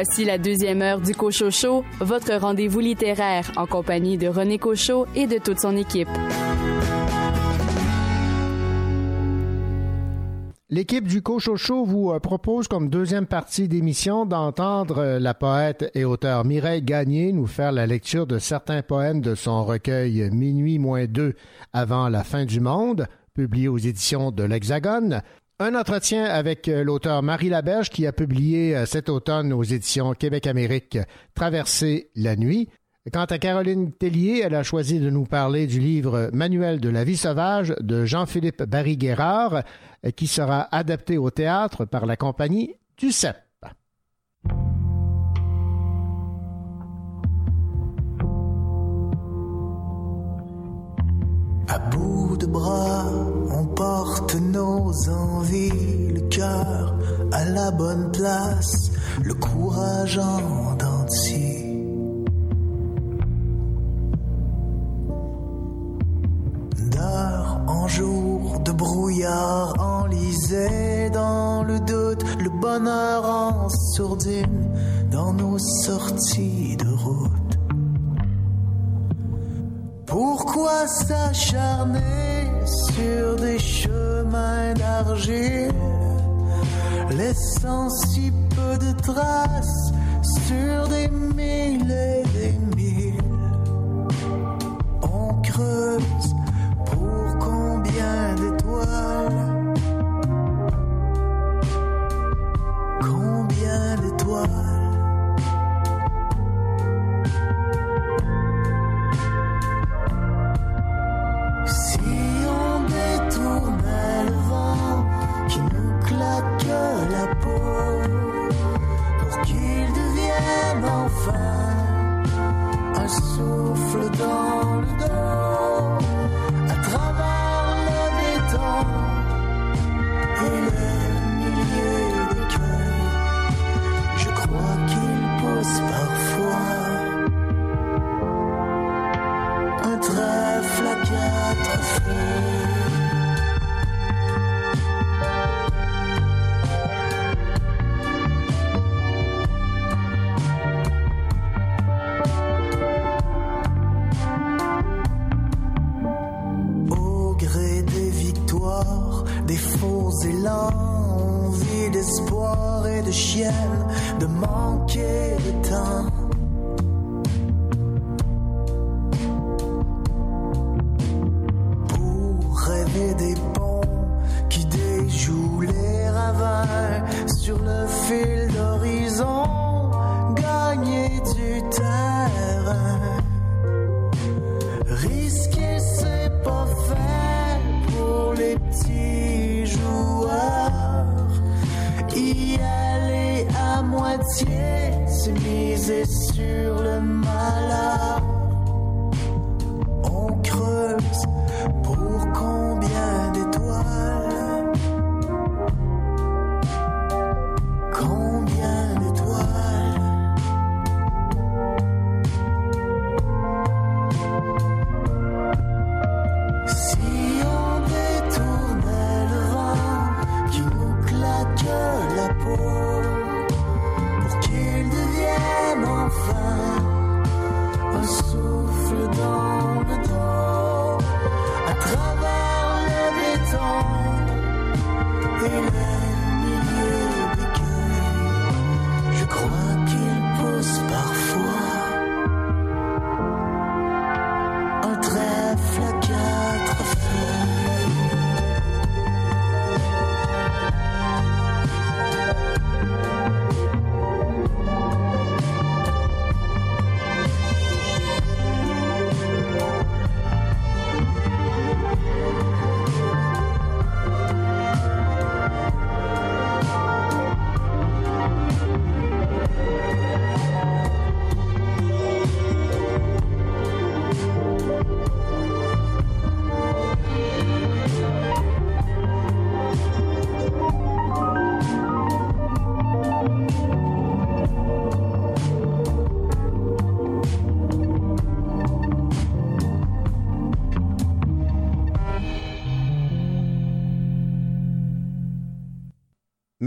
Voici la deuxième heure du Cochocho, votre rendez-vous littéraire en compagnie de René Cochot et de toute son équipe. L'équipe du Cochocho vous euh, propose comme deuxième partie d'émission d'entendre euh, la poète et auteure Mireille Gagné nous faire la lecture de certains poèmes de son recueil Minuit moins deux avant la fin du monde, publié aux éditions de l'Hexagone. Un entretien avec euh, l'auteur Marie Laberge qui a publié euh, cet automne aux éditions Québec-Amérique Traverser la nuit. Quant à Caroline Tellier, elle a choisi de nous parler du livre Manuel de la vie sauvage de Jean-Philippe Barry-Guérard, euh, qui sera adapté au théâtre par la compagnie du CEP. À bout de bras, porte nos envies, le cœur à la bonne place, le courage en dentier. D'heure en jour, de brouillard enlisé dans le doute, le bonheur en sourdine dans nos sorties de route. Pourquoi s'acharner sur des chemins d'argile, laissant si peu de traces sur des mille et des mille? On creuse pour combien d'étoiles? Combien d'étoiles? Pour qu'il devienne enfin un souffle dans le dos,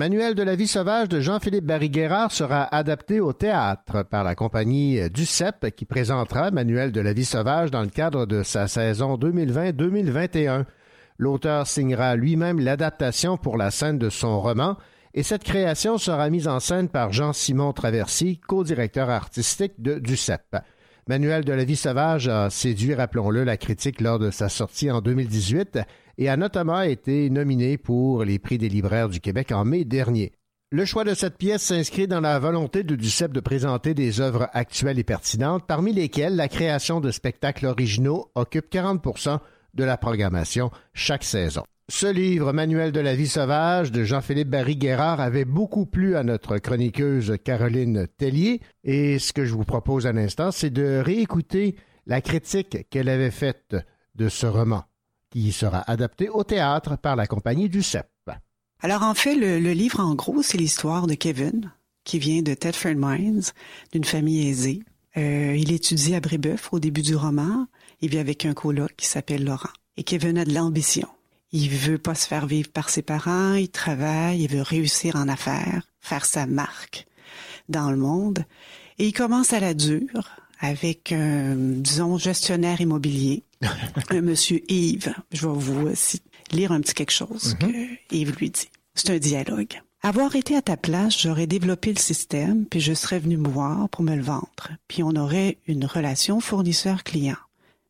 Manuel de la vie sauvage de Jean-Philippe Barry-Guerrard sera adapté au théâtre par la compagnie DUCEP qui présentera Manuel de la vie sauvage dans le cadre de sa saison 2020-2021. L'auteur signera lui-même l'adaptation pour la scène de son roman et cette création sera mise en scène par Jean-Simon Traversy, co-directeur artistique de DUCEP. Manuel de la vie sauvage a séduit, rappelons-le, la critique lors de sa sortie en 2018 et a notamment été nominé pour les prix des libraires du Québec en mai dernier. Le choix de cette pièce s'inscrit dans la volonté de Duceppe de présenter des œuvres actuelles et pertinentes, parmi lesquelles la création de spectacles originaux occupe 40% de la programmation chaque saison. Ce livre, Manuel de la vie sauvage de Jean-Philippe Barry-Guerrard, avait beaucoup plu à notre chroniqueuse Caroline Tellier. Et ce que je vous propose à l'instant, c'est de réécouter la critique qu'elle avait faite de ce roman, qui sera adapté au théâtre par la compagnie du CEP. Alors en fait, le, livre en gros, c'est l'histoire de Kevin, qui vient de Thetford Mines, d'une famille aisée. Euh, il étudie à Brébeuf au début du roman. Il vit avec un coloc qui s'appelle Laurent. Et Kevin a de l'ambition. Il veut pas se faire vivre par ses parents, il travaille, il veut réussir en affaires, faire sa marque dans le monde. Et il commence à la dure avec un, disons, gestionnaire immobilier, monsieur Yves. Je vais vous aussi lire un petit quelque chose que Yves lui dit. C'est un dialogue. Avoir été à ta place, j'aurais développé le système, puis je serais venu me voir pour me le vendre, puis on aurait une relation fournisseur-client.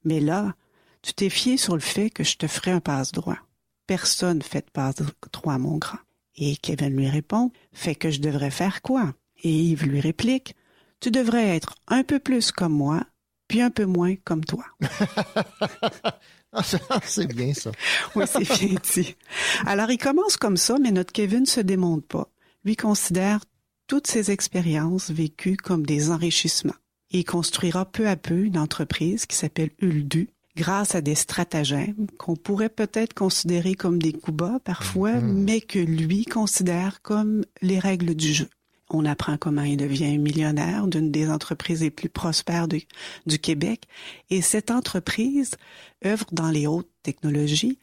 Mais là, tu t'es fié sur le fait que je te ferais un passe-droit. Personne fait de passe-droit, mon grand. Et Kevin lui répond, fait que je devrais faire quoi? Et Yves lui réplique, tu devrais être un peu plus comme moi, puis un peu moins comme toi. [LAUGHS] c'est bien ça. [LAUGHS] oui, c'est bien dit. Alors, il commence comme ça, mais notre Kevin ne se démonte pas. Lui considère toutes ses expériences vécues comme des enrichissements. Et il construira peu à peu une entreprise qui s'appelle Uldu, grâce à des stratagèmes qu'on pourrait peut-être considérer comme des coups bas parfois, mais que lui considère comme les règles du jeu. On apprend comment il devient millionnaire d'une des entreprises les plus prospères de- du Québec. Et cette entreprise œuvre dans les hautes technologies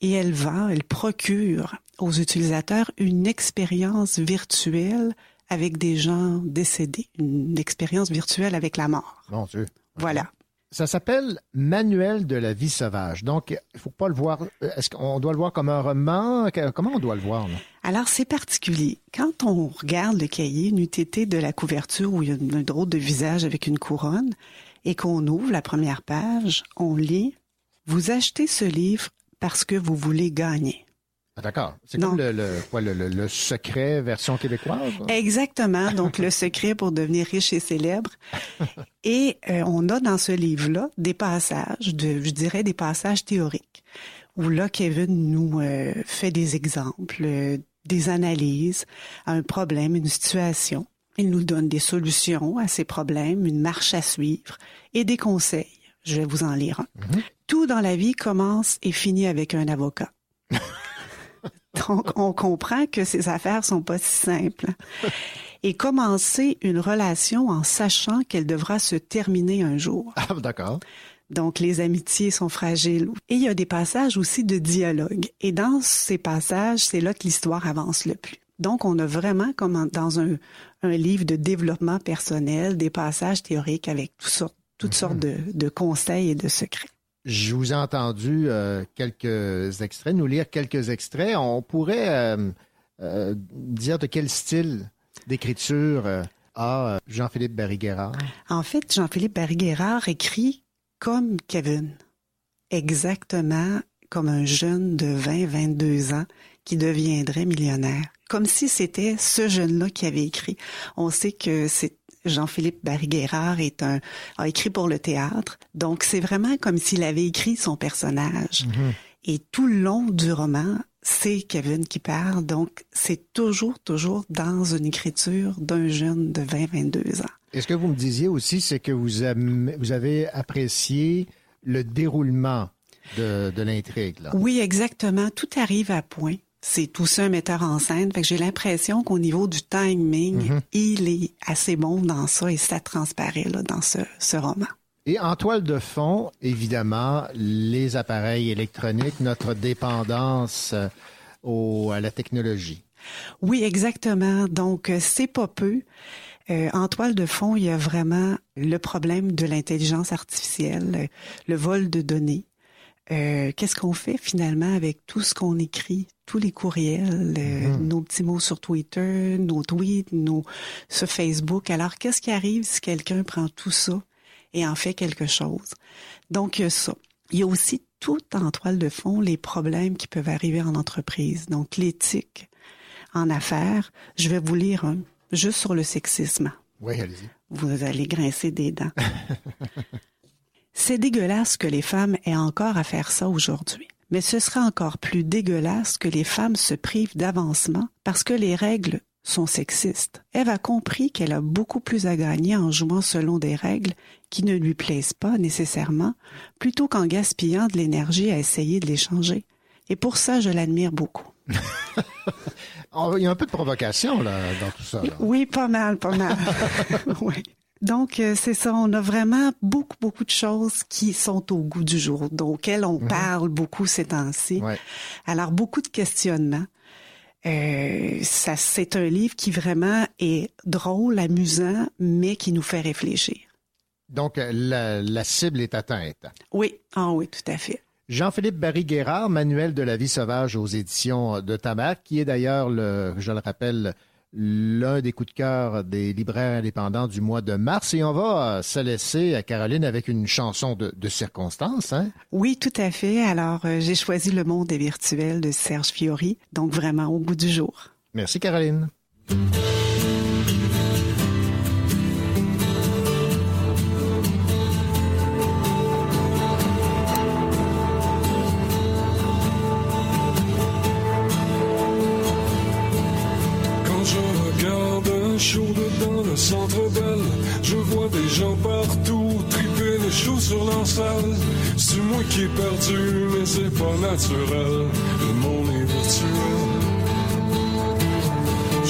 et elle vend, elle procure aux utilisateurs une expérience virtuelle avec des gens décédés, une expérience virtuelle avec la mort. Mon Dieu. Voilà. Ça s'appelle Manuel de la vie sauvage. Donc, il faut pas le voir. Est-ce qu'on doit le voir comme un roman? Comment on doit le voir? Alors, c'est particulier. Quand on regarde le cahier, une UTT de la couverture où il y a un drôle de visage avec une couronne, et qu'on ouvre la première page, on lit Vous achetez ce livre parce que vous voulez gagner. Ah, D'accord. C'est comme le, le, quoi, le, le, le secret version québécoise. Exactement. Donc, le secret pour devenir riche et célèbre. [LAUGHS] Et euh, on a dans ce livre-là des passages, de, je dirais des passages théoriques, où là, Kevin nous euh, fait des exemples, euh, des analyses à un problème, une situation. Il nous donne des solutions à ces problèmes, une marche à suivre et des conseils. Je vais vous en lire un. Tout dans la vie commence et finit avec un avocat. [LAUGHS] Donc, on comprend que ces affaires sont pas si simples. Et commencer une relation en sachant qu'elle devra se terminer un jour. Ah, d'accord. Donc, les amitiés sont fragiles. Et il y a des passages aussi de dialogue. Et dans ces passages, c'est là que l'histoire avance le plus. Donc, on a vraiment, comme dans un, un livre de développement personnel, des passages théoriques avec toutes sortes, toutes sortes de, de conseils et de secrets. Je vous ai entendu euh, quelques extraits, nous lire quelques extraits. On pourrait euh, euh, dire de quel style d'écriture a Jean-Philippe Barry-Guerrard? En fait, Jean-Philippe Barry-Guerrard écrit comme Kevin. Exactement comme un jeune de 20, 22 ans qui deviendrait millionnaire. Comme si c'était ce jeune-là qui avait écrit. On sait que c'est Jean-Philippe Barry-Guerrard est un, a écrit pour le théâtre. Donc, c'est vraiment comme s'il avait écrit son personnage. Et tout le long du roman, c'est Kevin qui parle. Donc, c'est toujours, toujours dans une écriture d'un jeune de 20, 22 ans. Et ce que vous me disiez aussi, c'est que vous, avez apprécié le déroulement de, de l'intrigue. Oui, exactement. Tout arrive à point. C'est tout ça un metteur en scène. Fait que j'ai l'impression qu'au niveau du timing, Mhm. il est assez bon dans ça et ça transparaît là, dans ce, ce roman. Et en toile de fond, évidemment, les appareils électroniques, notre dépendance euh, au, à la technologie. Oui, exactement. Donc, euh, c'est pas peu. Euh, en toile de fond, il y a vraiment le problème de l'intelligence artificielle, le vol de données. Euh, Qu'est-ce qu'on fait finalement avec tout ce qu'on écrit, tous les courriels, euh, nos petits mots sur Twitter, nos tweets, nos sur Facebook. Alors, qu'est-ce qui arrive si quelqu'un prend tout ça et en fait quelque chose? Donc, il y a ça. Il y a aussi tout en toile de fond les problèmes qui peuvent arriver en entreprise. Donc, l'éthique en affaires. Je vais vous lire un, juste sur le sexisme. Oui, allez-y. Vous allez grincer des dents. [LAUGHS] C'est dégueulasse que les femmes aient encore à faire ça aujourd'hui. Mais ce sera encore plus dégueulasse que les femmes se privent d'avancement parce que les règles sont sexistes. Eve a compris qu'elle a beaucoup plus à gagner en jouant selon des règles qui ne lui plaisent pas nécessairement, plutôt qu'en gaspillant de l'énergie à essayer de les changer. Et pour ça, je l'admire beaucoup. [LAUGHS] Oh, Il y a un peu de provocation là, dans tout ça. là. Oui, pas mal, pas mal. [LAUGHS] [LAUGHS] oui. Donc, euh, c'est ça, on a vraiment beaucoup, beaucoup de choses qui sont au goût du jour, auxquelles on parle beaucoup ces temps-ci. Alors, beaucoup de questionnements. Euh, ça, c'est un livre qui vraiment est drôle, amusant, mais qui nous fait réfléchir. Donc, euh, la, la cible est atteinte. Oui, ah oui, tout à fait. Jean-Philippe Barry-Guerrard, Manuel de la vie sauvage aux éditions de Tabac, qui est d'ailleurs, le, je le rappelle, l'un des coups de cœur des libraires indépendants du mois de mars. Et on va se laisser, à Caroline, avec une chanson de, de circonstance. Hein? Oui, tout à fait. Alors, euh, j'ai choisi Le monde est virtuel de Serge Fiori, donc vraiment au goût du jour. Merci, Caroline. Sur salle. C'est moi qui est perdu, mais c'est pas naturel. Le monde est virtuel.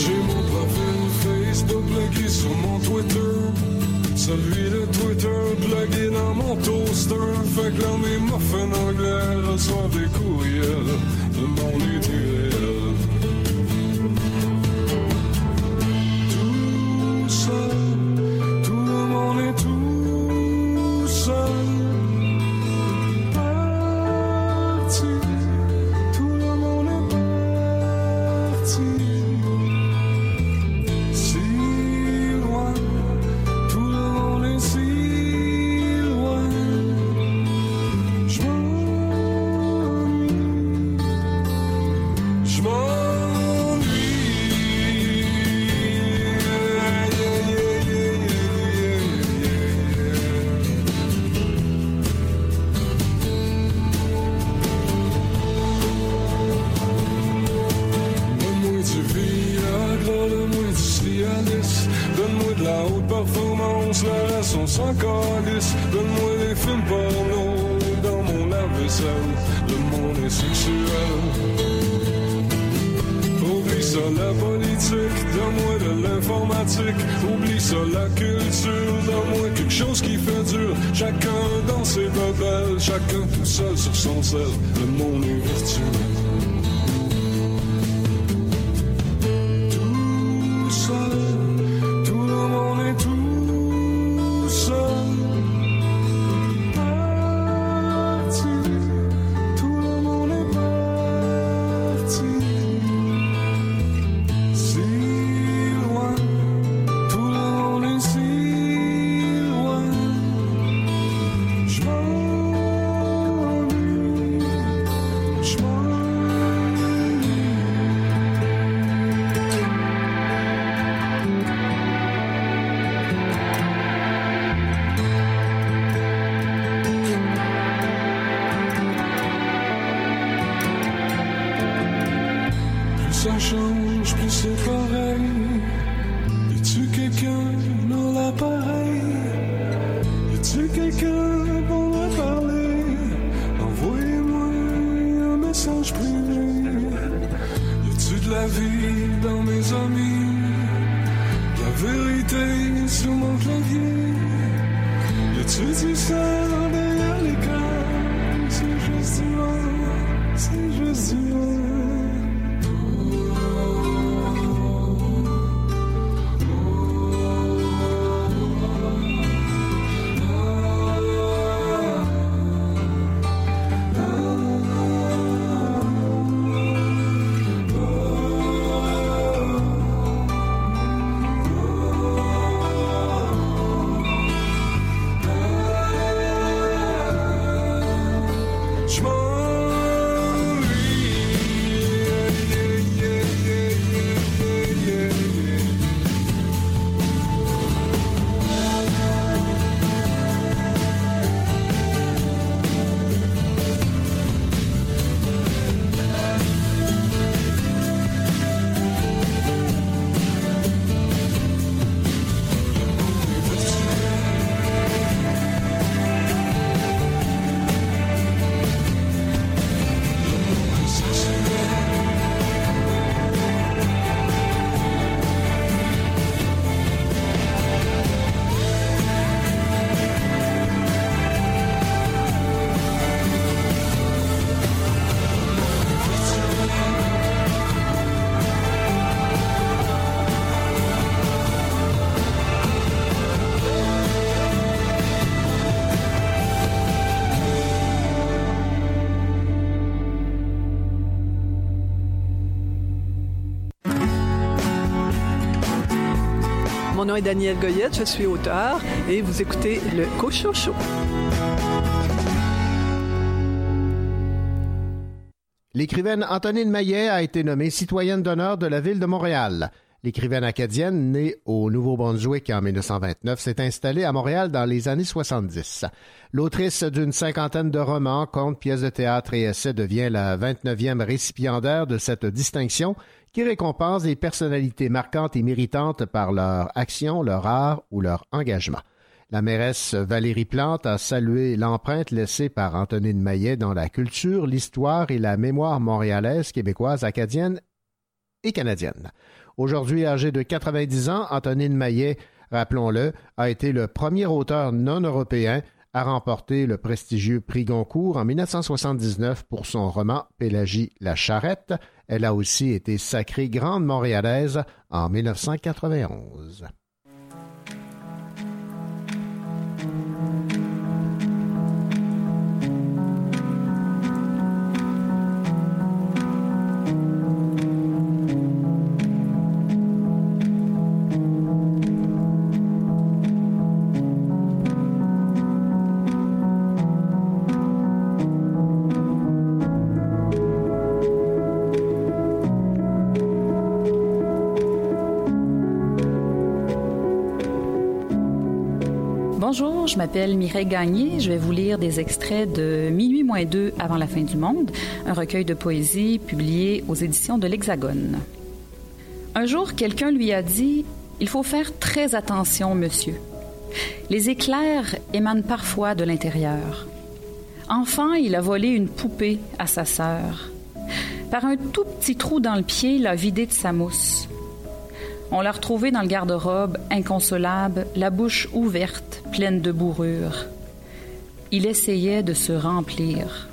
J'ai mon profil Facebook plugué sur mon Twitter. Celui de Twitter plugué dans mon toaster. Fait que là, mes muffins anglais reçoivent des courriels. Le monde est. Mon nom est Daniel Goyette, je suis auteur et vous écoutez le Cocho Show. L'écrivaine Antonine Maillet a été nommée citoyenne d'honneur de la ville de Montréal. L'écrivaine acadienne, née au Nouveau-Brunswick en 1929, s'est installée à Montréal dans les années 70. L'autrice d'une cinquantaine de romans, contes, pièces de théâtre et essais devient la 29e récipiendaire de cette distinction qui récompense des personnalités marquantes et méritantes par leur action, leur art ou leur engagement? La mairesse Valérie Plante a salué l'empreinte laissée par Antonine Maillet dans la culture, l'histoire et la mémoire montréalaise, québécoise, acadienne et canadienne. Aujourd'hui âgée de 90 ans, Antonine Maillet, rappelons-le, a été le premier auteur non européen à remporter le prestigieux prix Goncourt en 1979 pour son roman Pélagie la Charrette. Elle a aussi été sacrée Grande Montréalaise en 1991. Je m'appelle Mireille Gagné. Je vais vous lire des extraits de Minuit moins deux avant la fin du monde, un recueil de poésie publié aux éditions de l'Hexagone. Un jour, quelqu'un lui a dit Il faut faire très attention, monsieur. Les éclairs émanent parfois de l'intérieur. Enfant, il a volé une poupée à sa sœur. Par un tout petit trou dans le pied, il l'a vidé de sa mousse. On l'a retrouvé dans le garde-robe, inconsolable, la bouche ouverte, pleine de bourrure. Il essayait de se remplir.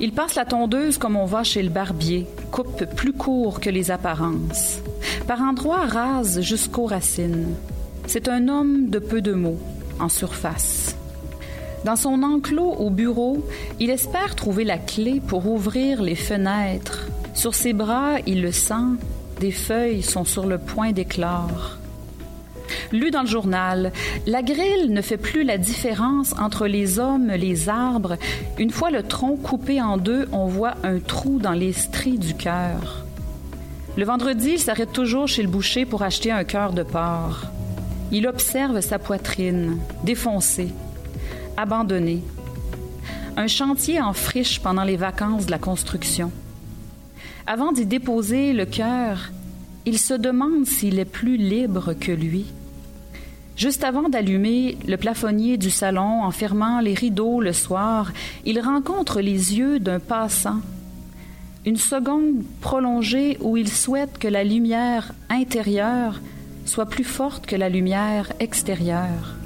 Il passe la tondeuse comme on va chez le barbier, coupe plus court que les apparences. Par endroits rase jusqu'aux racines. C'est un homme de peu de mots, en surface. Dans son enclos au bureau, il espère trouver la clé pour ouvrir les fenêtres. Sur ses bras, il le sent, des feuilles sont sur le point d'éclore. Lu dans le journal, la grille ne fait plus la différence entre les hommes, les arbres. Une fois le tronc coupé en deux, on voit un trou dans les stries du cœur. Le vendredi, il s'arrête toujours chez le boucher pour acheter un cœur de porc. Il observe sa poitrine, défoncée, abandonnée. Un chantier en friche pendant les vacances de la construction. Avant d'y déposer le cœur, il se demande s'il est plus libre que lui. Juste avant d'allumer le plafonnier du salon en fermant les rideaux le soir, il rencontre les yeux d'un passant. Une seconde prolongée où il souhaite que la lumière intérieure soit plus forte que la lumière extérieure.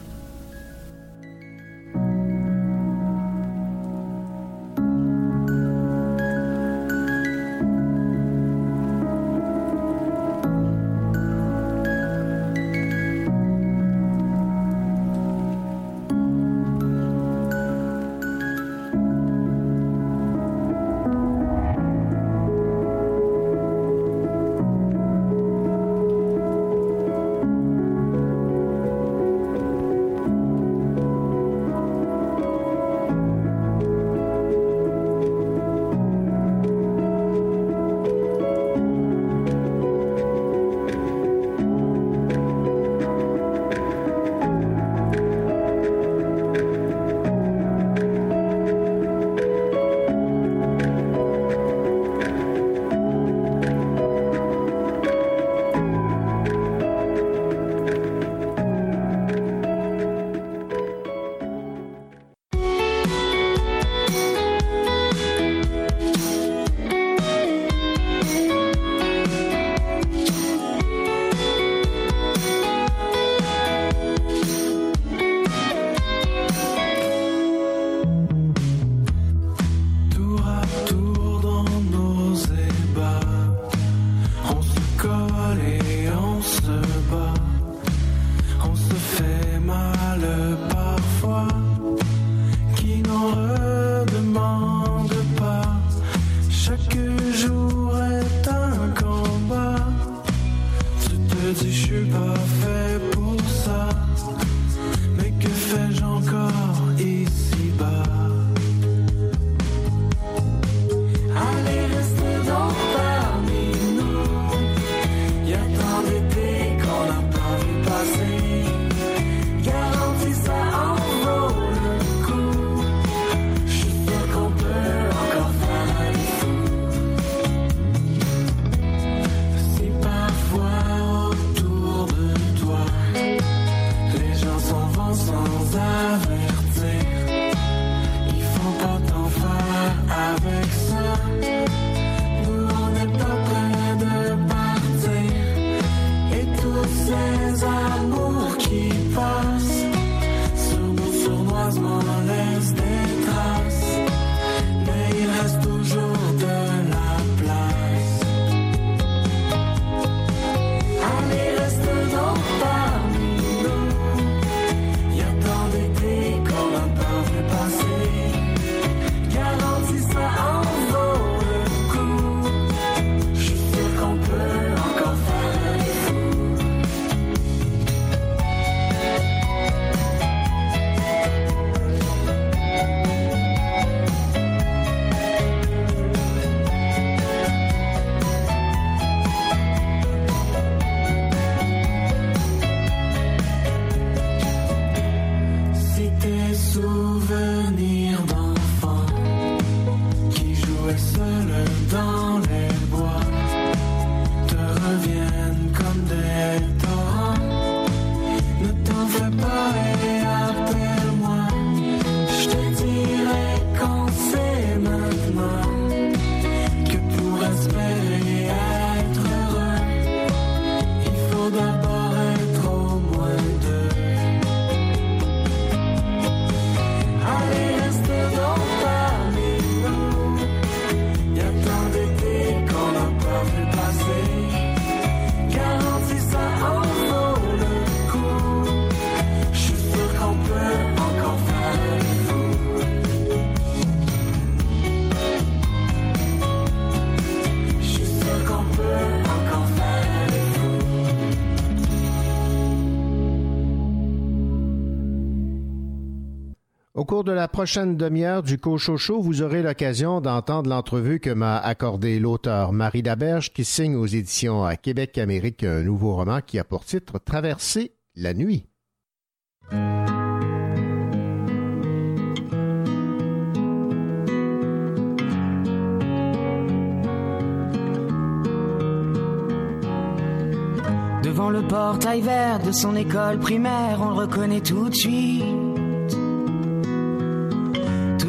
De la prochaine demi-heure du Cochocho, vous aurez l'occasion d'entendre l'entrevue que m'a accordé l'auteur Marie Daberge qui signe aux éditions à Québec Amérique un nouveau roman qui a pour titre Traverser la nuit. Devant le portail vert de son école primaire, on le reconnaît tout de suite.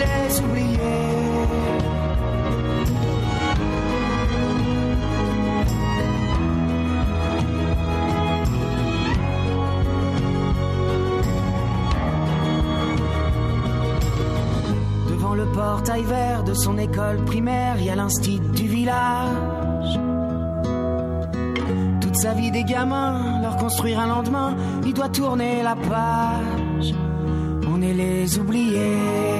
les oubliés. Devant le portail vert de son école primaire, il y a l'instit du village. Toute sa vie des gamins, leur construire un lendemain, il doit tourner la page. On est les oubliés.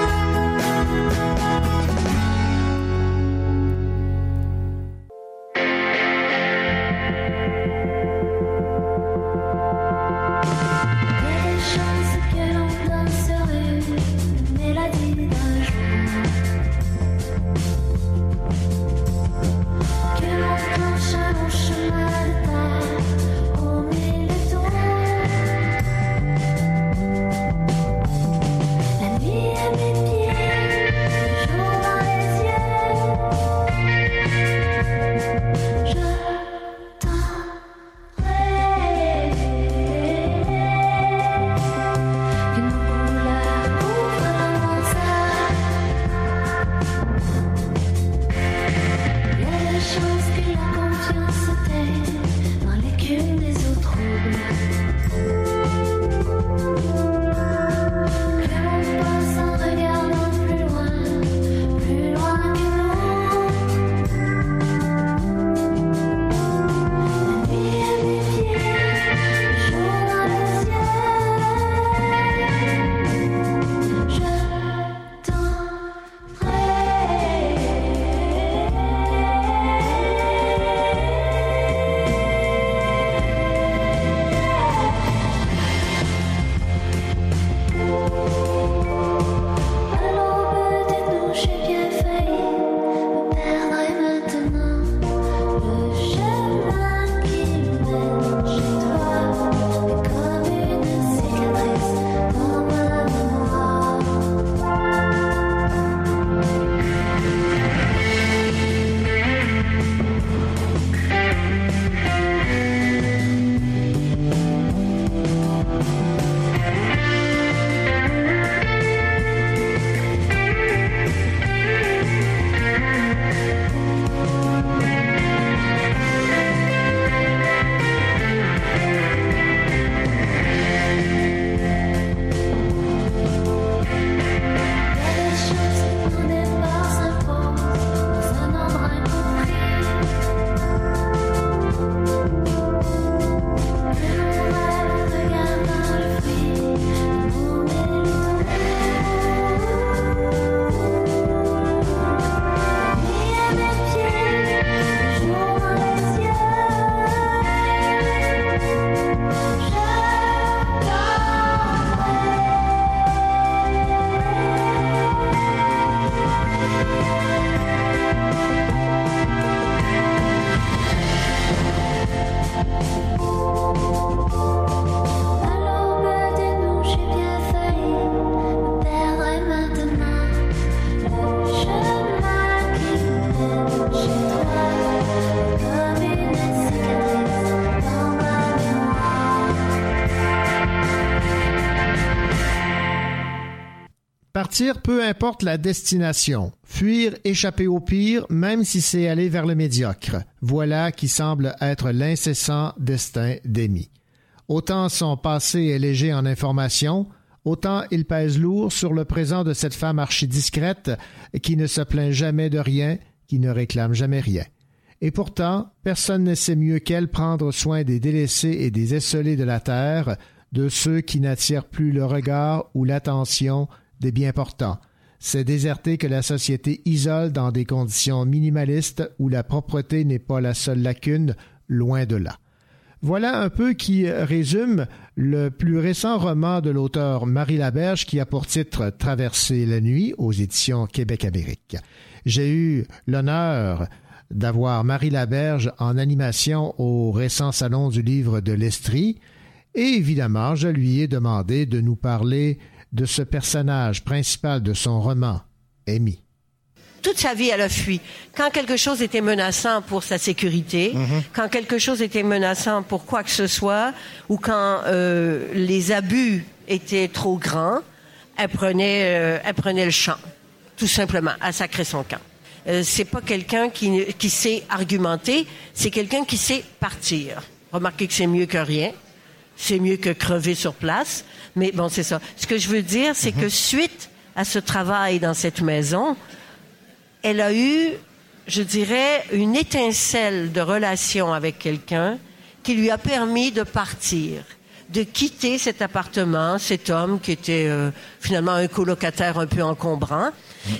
Partir, peu importe la destination. Fuir, échapper au pire, même si c'est aller vers le médiocre. Voilà qui semble être l'incessant destin d'Amy. Autant son passé est léger en information, autant il pèse lourd sur le présent de cette femme archidiscrète qui ne se plaint jamais de rien, qui ne réclame jamais rien. Et pourtant, personne ne sait mieux qu'elle prendre soin des délaissés et des esselés de la terre, de ceux qui n'attirent plus le regard ou l'attention des bien portants. C'est déserté que la société isole dans des conditions minimalistes où la propreté n'est pas la seule lacune, loin de là. Voilà un peu qui résume le plus récent roman de l'auteur Marie Laberge qui a pour titre Traverser la nuit aux éditions Québec-Amérique. J'ai eu l'honneur d'avoir Marie Laberge en animation au récent salon du livre de l'Estrie et évidemment je lui ai demandé de nous parler de ce personnage principal de son roman, Amy toute sa vie, elle a fui. Quand quelque chose était menaçant pour sa sécurité, Mhm. quand quelque chose était menaçant pour quoi que ce soit, ou quand euh, les abus étaient trop grands, elle prenait, euh, elle prenait le champ, tout simplement, à sacrer son camp. Euh, c'est pas quelqu'un qui, qui sait argumenter, c'est quelqu'un qui sait partir. Remarquez que c'est mieux que rien. C'est mieux que crever sur place. Mais bon, c'est ça. Ce que je veux dire, c'est que suite à ce travail dans cette maison, elle a eu, je dirais, une étincelle de relation avec quelqu'un qui lui a permis de partir, de quitter cet appartement, cet homme qui était euh, finalement un colocataire un peu encombrant,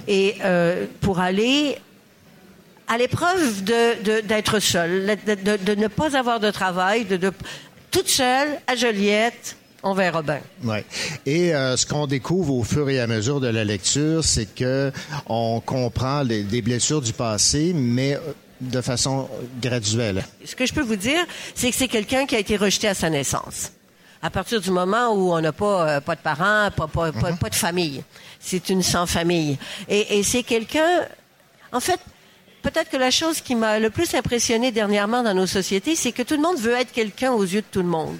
et euh, pour aller à l'épreuve de- de- d'être seule, de, de- ne pas avoir de travail, de- toute seule à Joliette, on verra bien. Ouais. Et euh, ce qu'on découvre au fur et à mesure de la lecture, c'est que on comprend les, des blessures du passé, mais euh, de façon graduelle. Ce que je peux vous dire, c'est que c'est quelqu'un qui a été rejeté à sa naissance. À partir du moment où on n'a pas, euh, pas de parents, pas, pas, pas, pas de famille. C'est une sans-famille. Et, et c'est quelqu'un... En fait, peut-être que la chose qui m'a le plus impressionné dernièrement dans nos sociétés, c'est que tout le monde veut être quelqu'un aux yeux de tout le monde.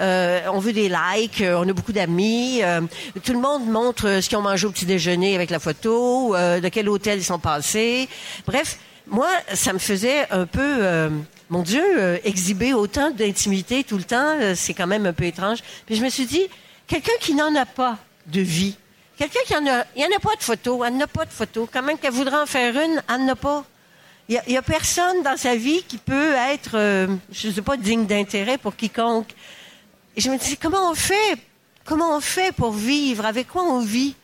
Euh, on veut des likes, euh, on a beaucoup d'amis. euh, tout le monde montre euh, ce qu'ils ont mangé au petit déjeuner avec la photo, euh, de quel hôtel ils sont passés. Bref, moi, ça me faisait un peu, mon Dieu, exhiber autant d'intimité tout le temps, c'est quand même un peu étrange. Puis je me suis dit, quelqu'un qui n'en a pas de vie, quelqu'un qui en a, il en a pas de photo, elle n'a pas de photo, quand même qu'elle voudrait en faire une, elle n'en a pas. Il y a- il y, a personne dans sa vie qui peut être, euh, je ne sais pas, digne d'intérêt pour quiconque. Et je me dis, comment on fait? Comment on fait pour vivre? Avec quoi on vit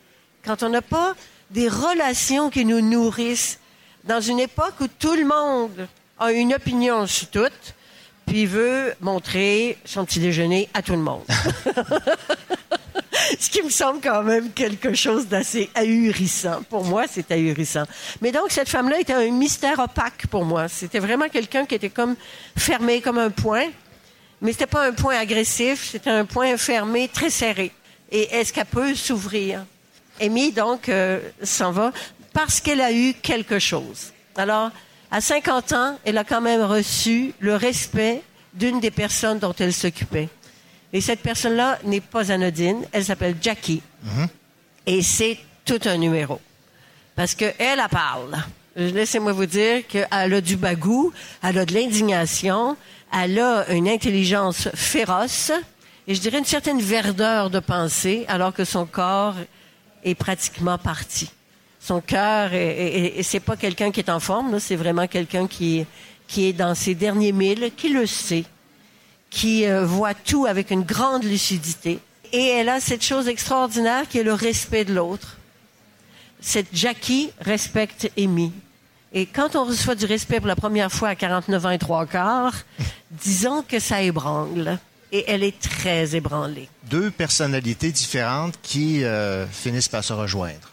quand on n'a pas des relations qui nous nourrissent? Dans une époque où tout le monde a une opinion sur tout, puis veut montrer son petit déjeuner à tout le monde. [LAUGHS] [LAUGHS] Ce qui me semble quand même quelque chose d'assez ahurissant. Pour moi, c'est ahurissant. Mais donc, cette femme-là était un mystère opaque pour moi. C'était vraiment quelqu'un qui était comme fermé comme un point. Mais c'était pas un point agressif, c'était un point fermé, très serré. Et est-ce qu'elle peut s'ouvrir? Amy, donc, euh, s'en va parce qu'elle a eu quelque chose. Alors, à 50 ans, elle a quand même reçu le respect d'une des personnes dont elle s'occupait. Et cette personne-là n'est pas anodine. Elle s'appelle Jackie. Et c'est tout un numéro. Parce qu'elle, elle parle. Laissez-moi vous dire qu'elle a du bagou, elle a de l'indignation, elle a une intelligence féroce et je dirais une certaine verdeur de pensée, alors que son corps est pratiquement parti. Son cœur, est- et c'est pas quelqu'un qui est en forme, là, c'est vraiment quelqu'un qui, qui est dans ses derniers milles, qui le sait, qui euh, voit tout avec une grande lucidité. Et elle a cette chose extraordinaire qui est le respect de l'autre. Cette Jackie respecte Amy. Et quand on reçoit du respect pour la première fois à 49 ans et trois quarts, [LAUGHS] disons que ça ébranle. Et elle est très ébranlée. Deux personnalités différentes qui euh, finissent par se rejoindre.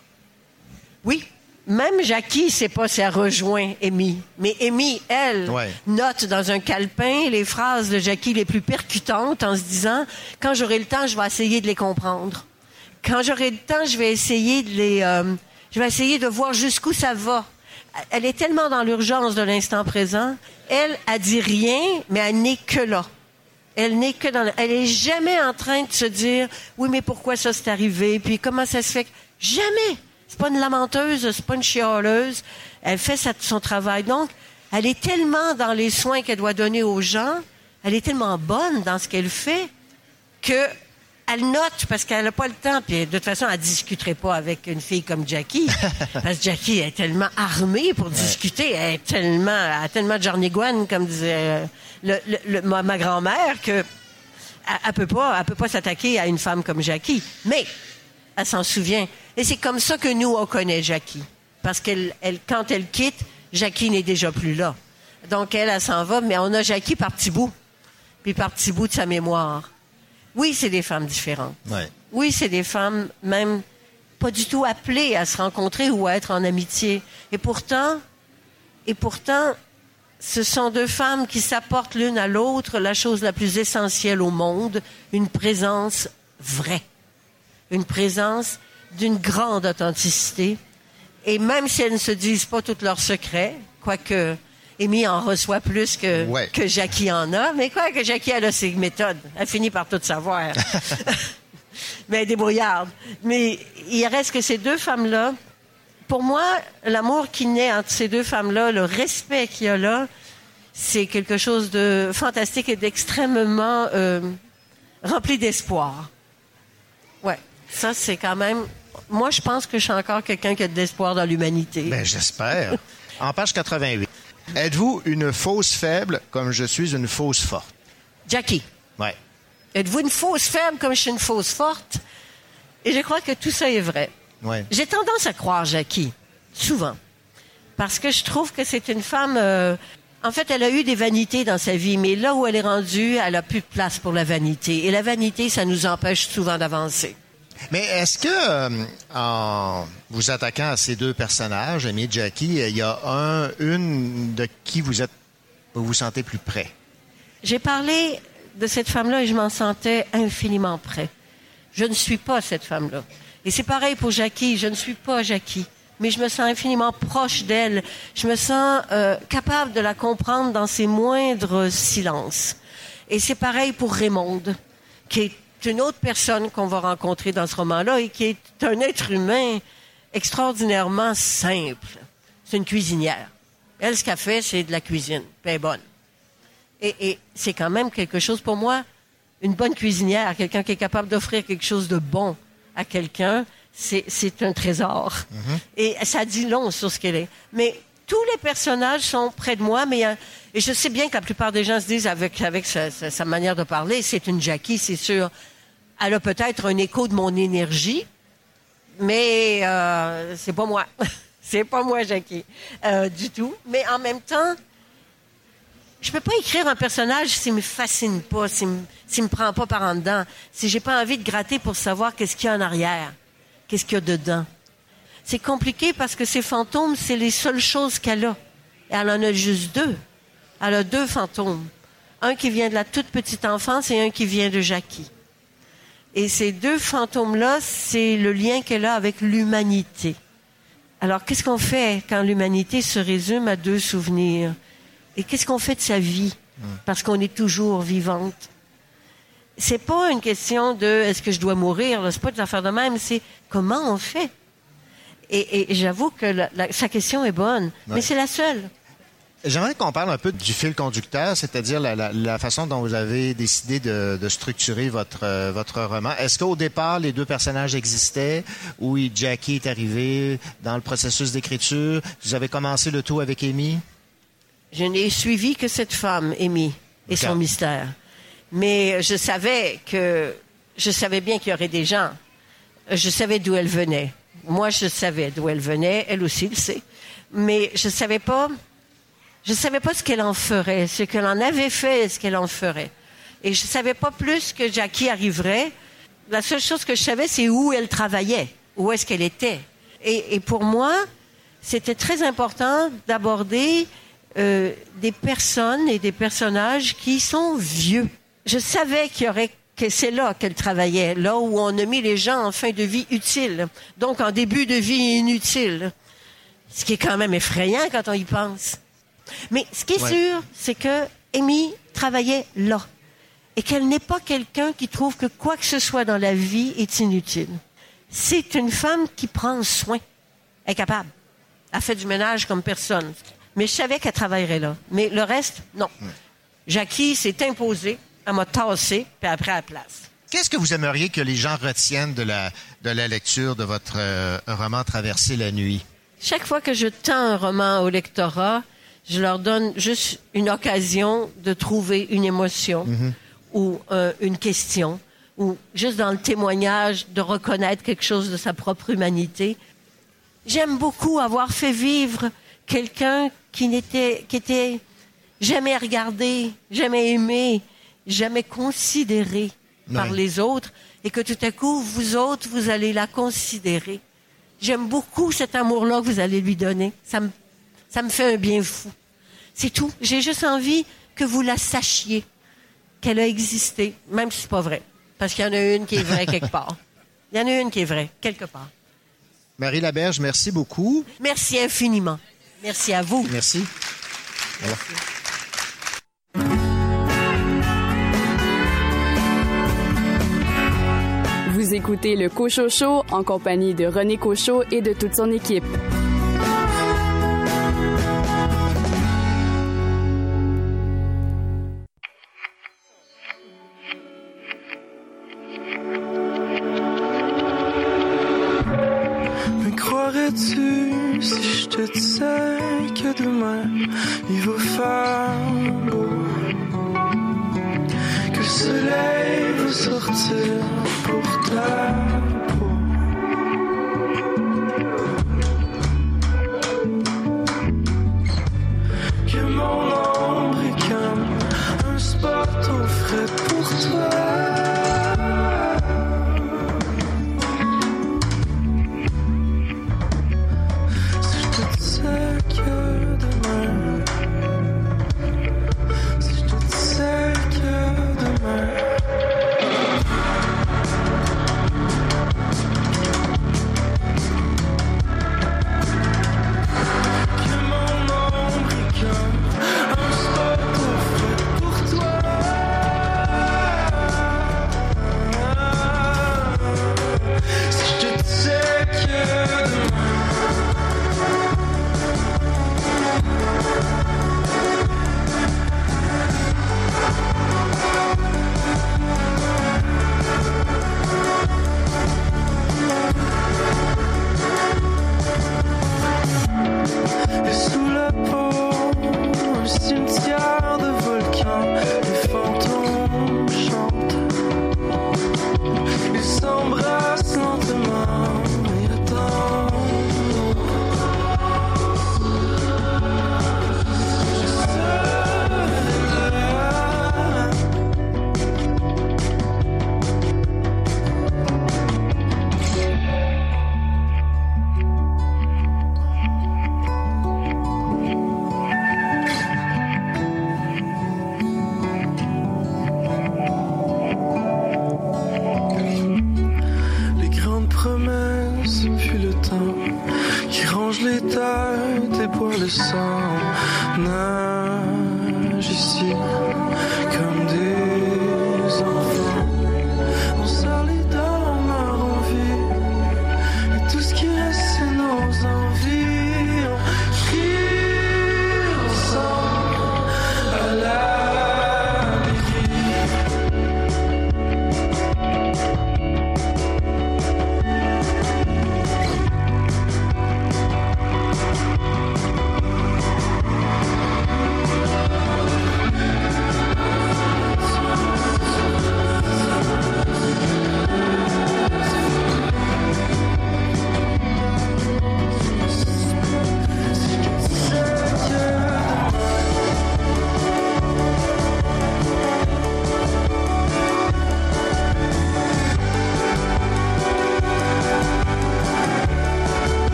Oui. Même Jackie, sait pas si elle rejoint Amy. Mais Amy, elle, Ouais. note dans un calepin les phrases de Jackie les plus percutantes en se disant quand j'aurai le temps, je vais essayer de les comprendre. Quand j'aurai le temps, je vais essayer de les, euh, je vais essayer de voir jusqu'où ça va. Elle est tellement dans l'urgence de l'instant présent. Elle, a dit rien, mais elle n'est que là. Elle n'est que dans. le- Elle est jamais en train de se dire oui, mais pourquoi ça s'est arrivé? Puis comment ça se fait que Jamais. C'est pas une lamenteuse, c'est pas une chialeuse. Elle fait sa- son travail. Donc, elle est tellement dans les soins qu'elle doit donner aux gens, elle est tellement bonne dans ce qu'elle fait que elle note parce qu'elle n'a pas le temps. Puis de toute façon, elle discuterait pas avec une fille comme Jackie. [LAUGHS] parce que Jackie est tellement armée pour discuter. Elle est tellement, elle a tellement de jarnigouane, comme disait euh, le- le- le- ma, ma grand-mère, que elle, elle peut pas, elle peut pas s'attaquer à une femme comme Jackie. Mais elle s'en souvient. Et c'est comme ça que nous, on connaît Jackie. Parce qu'elle, elle, quand elle quitte, Jackie n'est déjà plus là. Donc, elle, elle s'en va, mais on a Jackie par petits bouts. Puis par petits bouts de sa mémoire. Oui, c'est des femmes différentes. Ouais. Oui, c'est des femmes même pas du tout appelées à se rencontrer ou à être en amitié. Et pourtant, et pourtant, ce sont deux femmes qui s'apportent l'une à l'autre la chose la plus essentielle au monde, une présence vraie. Une présence d'une grande authenticité. Et même si elles ne se disent pas tous leurs secrets, quoique Amy en reçoit plus que, Ouais. que Jackie en a, mais quoi que Jackie, elle a ses méthodes. Elle finit par tout savoir. [LAUGHS] [LAUGHS] mais elle est débrouillarde. Mais il reste que ces deux femmes-là, pour moi, l'amour qui naît entre ces deux femmes-là, le respect qu'il y a là, c'est quelque chose de fantastique et d'extrêmement euh, rempli d'espoir. Ouais, ça c'est quand même. Moi, je pense que je suis encore quelqu'un qui a de l'espoir dans l'humanité. Ben, j'espère. En page 88. Êtes-vous une fausse faible comme je suis une fausse forte? Jackie, Ouais. êtes-vous une fausse faible comme je suis une fausse forte? Et je crois que tout ça est vrai. Ouais. J'ai tendance à croire Jackie, souvent, parce que je trouve que c'est une femme. euh, en fait, elle a eu des vanités dans sa vie, mais là où elle est rendue, elle a plus de place pour la vanité. Et la vanité, ça nous empêche souvent d'avancer. Mais est-ce que, euh, en vous attaquant à ces deux personnages, Amy et Jackie, il y a un, une de qui vous êtes, vous vous sentez plus près? J'ai parlé de cette femme-là et je m'en sentais infiniment près. Je ne suis pas cette femme-là. Et c'est pareil pour Jackie. Je ne suis pas Jackie. Mais je me sens infiniment proche d'elle. Je me sens euh, capable de la comprendre dans ses moindres silences. Et c'est pareil pour Raymonde, qui est une autre personne qu'on va rencontrer dans ce roman-là et qui est un être humain extraordinairement simple. C'est une cuisinière. Elle, ce qu'elle fait, c'est de la cuisine. Puis bonne. Et, et c'est quand même quelque chose pour moi, une bonne cuisinière, quelqu'un qui est capable d'offrir quelque chose de bon à quelqu'un, c'est, un trésor. Et ça dit long sur ce qu'elle est. Mais tous les personnages sont près de moi, mais a- et je sais bien que la plupart des gens se disent avec, avec sa, sa- sa manière de parler, c'est une Jackie, c'est sûr. Elle a peut-être un écho de mon énergie, mais euh, c'est pas moi. [LAUGHS] c'est pas moi, Jackie, euh, du tout. Mais en même temps, je peux pas écrire un personnage s'il me fascine pas, s'il me, me prend pas par en dedans, si j'ai pas envie de gratter pour savoir qu'est-ce qu'il y a en arrière, qu'est-ce qu'il y a dedans. C'est compliqué parce que ces fantômes, c'est les seules choses qu'elle a. Et elle en a juste deux. Elle a deux fantômes. Un qui vient de la toute petite enfance et un qui vient de Jackie. Et ces deux fantômes-là, c'est le lien qu'elle a avec l'humanité. Alors, qu'est-ce qu'on fait quand l'humanité se résume à deux souvenirs? Et qu'est-ce qu'on fait de sa vie? Parce qu'on est toujours vivante. C'est pas une question de est-ce que je dois mourir, c'est pas des affaires de même, c'est comment on fait? Et, et j'avoue que la- la- sa question est bonne, mais c'est la seule. J'aimerais qu'on parle un peu du fil conducteur, c'est-à-dire la, la- la façon dont vous avez décidé de, de structurer votre, euh, votre roman. Est-ce qu'au départ, les deux personnages existaient ou Jackie est arrivé dans le processus d'écriture? Vous avez commencé le tout avec Amy? Je n'ai suivi que cette femme, Amy, et son mystère. Mais je savais que, je savais bien qu'il y aurait des gens. Je savais d'où elle venait. Moi, je savais d'où elle venait. Elle aussi le sait. Mais je savais pas, je savais pas ce qu'elle en ferait, ce qu'elle en avait fait et ce qu'elle en ferait. Et je savais pas plus que Jackie arriverait. La seule chose que je savais, c'est où elle travaillait, où est-ce qu'elle était. Et, et pour moi, c'était très important d'aborder euh, des personnes et des personnages qui sont vieux. Je savais qu'il y aurait que c'est là qu'elle travaillait, là où on a mis les gens en fin de vie utile, donc en début de vie inutile. Ce qui est quand même effrayant quand on y pense. Mais ce qui est Ouais. sûr, c'est que Amy travaillait là. Et qu'elle n'est pas quelqu'un qui trouve que quoi que ce soit dans la vie est inutile. c'est une femme qui prend soin. Elle est capable. Elle fait du ménage comme personne. Mais je savais qu'elle travaillerait là. Mais le reste, non. Jackie s'est imposée, elle m'a tassé, puis après à la place. Qu'est-ce que vous aimeriez que les gens retiennent de la, de la lecture de votre euh, roman Traverser la nuit? Chaque fois que je tends un roman au lectorat, je leur donne juste une occasion de trouver une émotion ou euh, une question ou juste dans le témoignage de reconnaître quelque chose de sa propre humanité. J'aime beaucoup avoir fait vivre quelqu'un qui n'était qui était jamais regardé, jamais aimé, jamais considéré par les autres et que tout à coup vous autres vous allez la considérer. J'aime beaucoup cet amour-là que vous allez lui donner. Ça me ça me fait un bien fou. C'est tout. J'ai juste envie que vous la sachiez qu'elle a existé, même si c'est pas vrai. Parce qu'il y en a une qui est vraie quelque [LAUGHS] part. Il y en a une qui est vraie, quelque part. Marie Laberge, merci beaucoup. Merci infiniment. Merci à vous. Merci. Vous écoutez le Cochot Show en compagnie de René Cochot et de toute son équipe.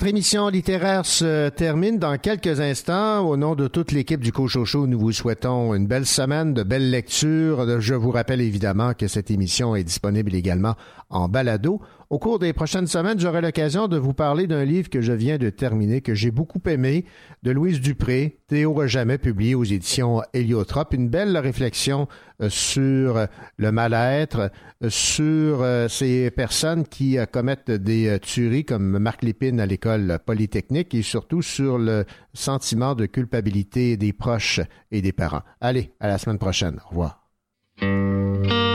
Votre émission littéraire se termine dans quelques instants. Au nom de toute l'équipe du Cochocho, nous vous souhaitons une belle semaine, de belles lectures. Je vous rappelle évidemment que cette émission est disponible également en balado. Au cours des prochaines semaines, j'aurai l'occasion de vous parler d'un livre que je viens de terminer, que j'ai beaucoup aimé, de Louise Dupré, Théo jamais publié aux éditions Héliotrope. Une belle réflexion euh, sur le mal-être, euh, sur euh, ces personnes qui commettent des tueries comme Marc Lépine à l'école polytechnique et surtout sur le sentiment de culpabilité des proches et des parents. Allez, à la semaine prochaine. Au revoir.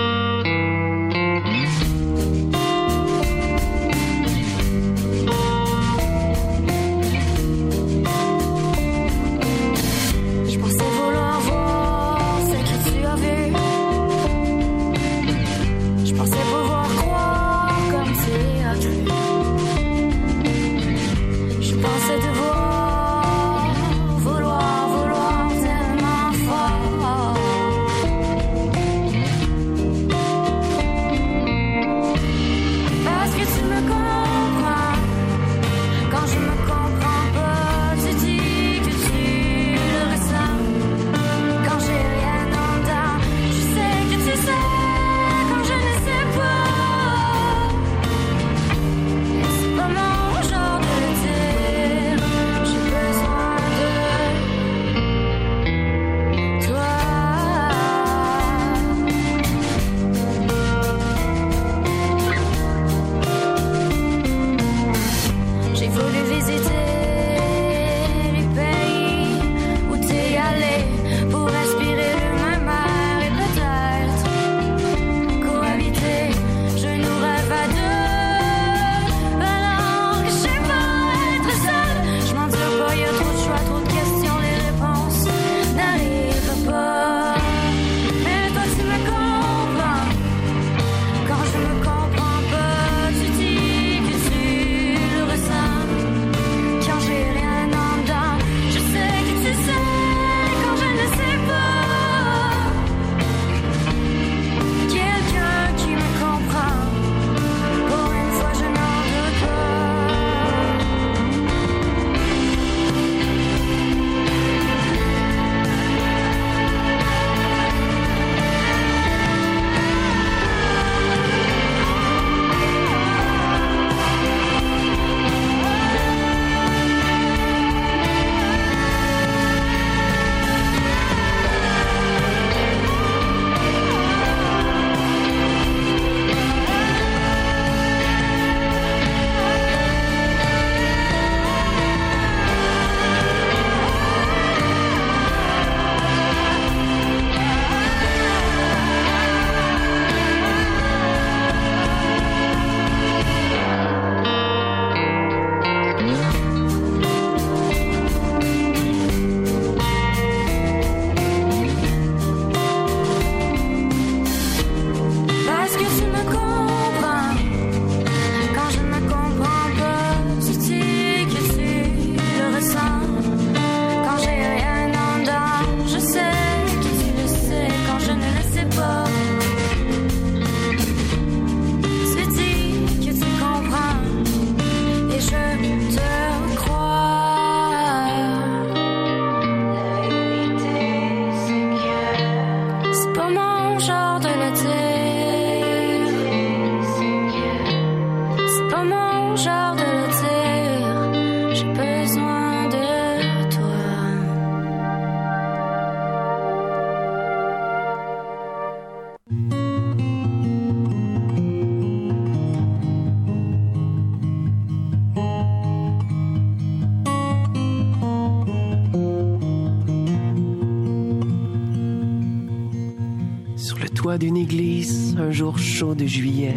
Jour chaud de juillet,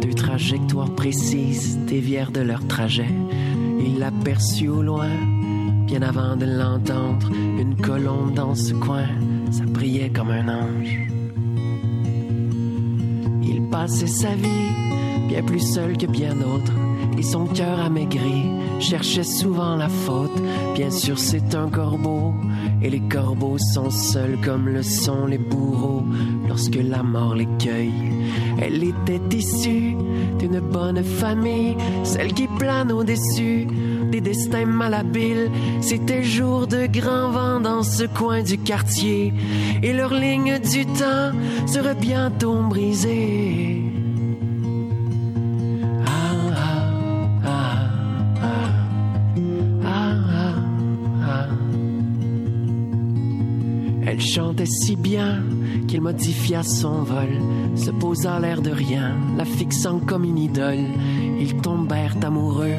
deux trajectoires précises dévièrent de leur trajet. Il l'aperçut au loin, bien avant de l'entendre, une colombe dans ce coin, ça brillait comme un ange. Il passait sa vie, bien plus seul que bien d'autres, et son cœur amaigri cherchait souvent la faute. Bien sûr, c'est un corbeau, et les corbeaux sont seuls comme le sont les bourreaux lorsque la mort les cueille. Elle était issue d'une bonne famille, celle qui plane au-dessus des destins malhabiles. C'était jour de grand vent dans ce coin du quartier, et leur ligne du temps serait bientôt brisée. Modifia son vol, se posa l'air de rien, la fixant comme une idole. Ils tombèrent amoureux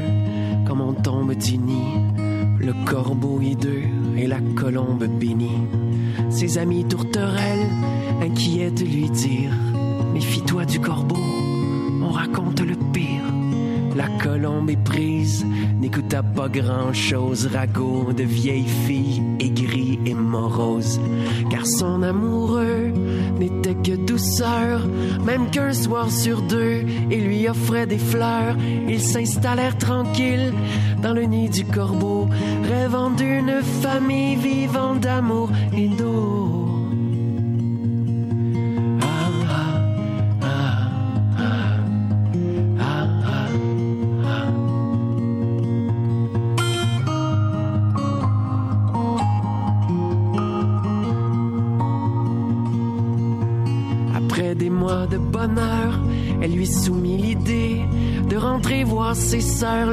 comme on tombe du nid, le corbeau hideux et la colombe bénie. Ses amis tourterelles, inquiets de lui dire Méfie-toi du corbeau, on raconte le pire. La colombe éprise n'écouta pas grand-chose, ragot de vieille fille aigrie et morose. Car son amoureux même qu'un soir sur deux, il lui offrait des fleurs. Ils s'installèrent tranquilles dans le nid du corbeau, rêvant d'une famille vivant d'amour et d'eau.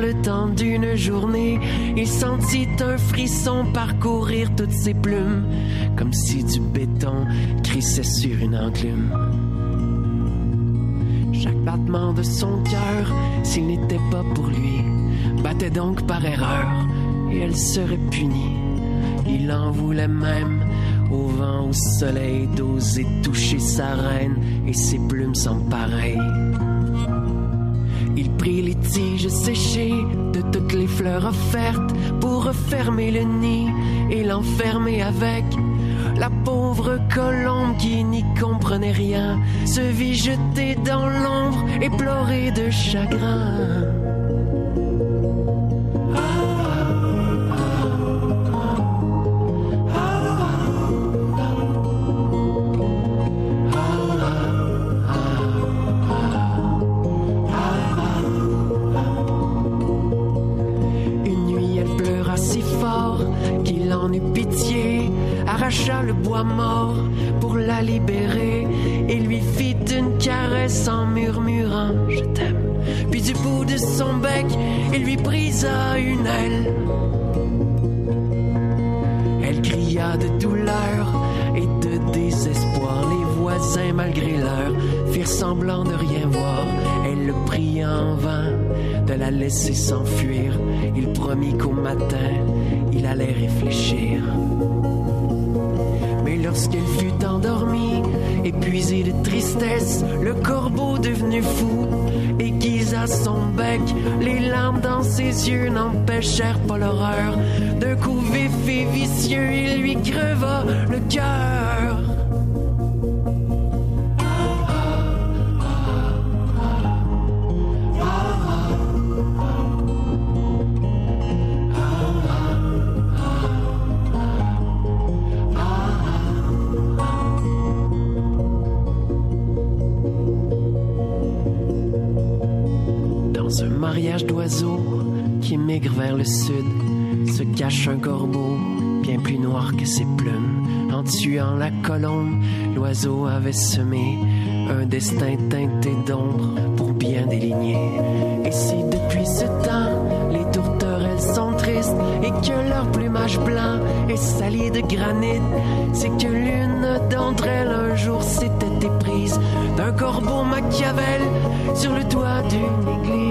Le temps d'une journée. Il sentit un frisson parcourir toutes ses plumes, comme si du béton crissait sur une enclume. Chaque battement de son cœur, s'il n'était pas pour lui, battait donc par erreur, et elle serait punie. Il en voulait même au vent, au soleil, d'oser toucher sa reine et ses plumes sont pareilles. Il prit les tiges séchées de toutes les fleurs offertes pour refermer le nid et l'enfermer avec. La pauvre colombe qui n'y comprenait rien se vit jetée dans l'ombre et pleurer de chagrin. De la laisser s'enfuir. Il promit qu'au matin, il allait réfléchir. Mais lorsqu'elle fut endormie, épuisée de tristesse, le corbeau devenu fou aiguisa son bec. Les larmes dans ses yeux n'empêchèrent pas l'horreur. D'un coup vif et vicieux, il lui creva Tuant la colombe, l'oiseau avait semé un destin teinté d'ombre pour bien déligner. Et si depuis ce temps, les tourterelles sont tristes et que leur plumage blanc est sali de granit, c'est que l'une d'entre elles un jour s'était éprise d'un corbeau Machiavel sur le toit d'une église.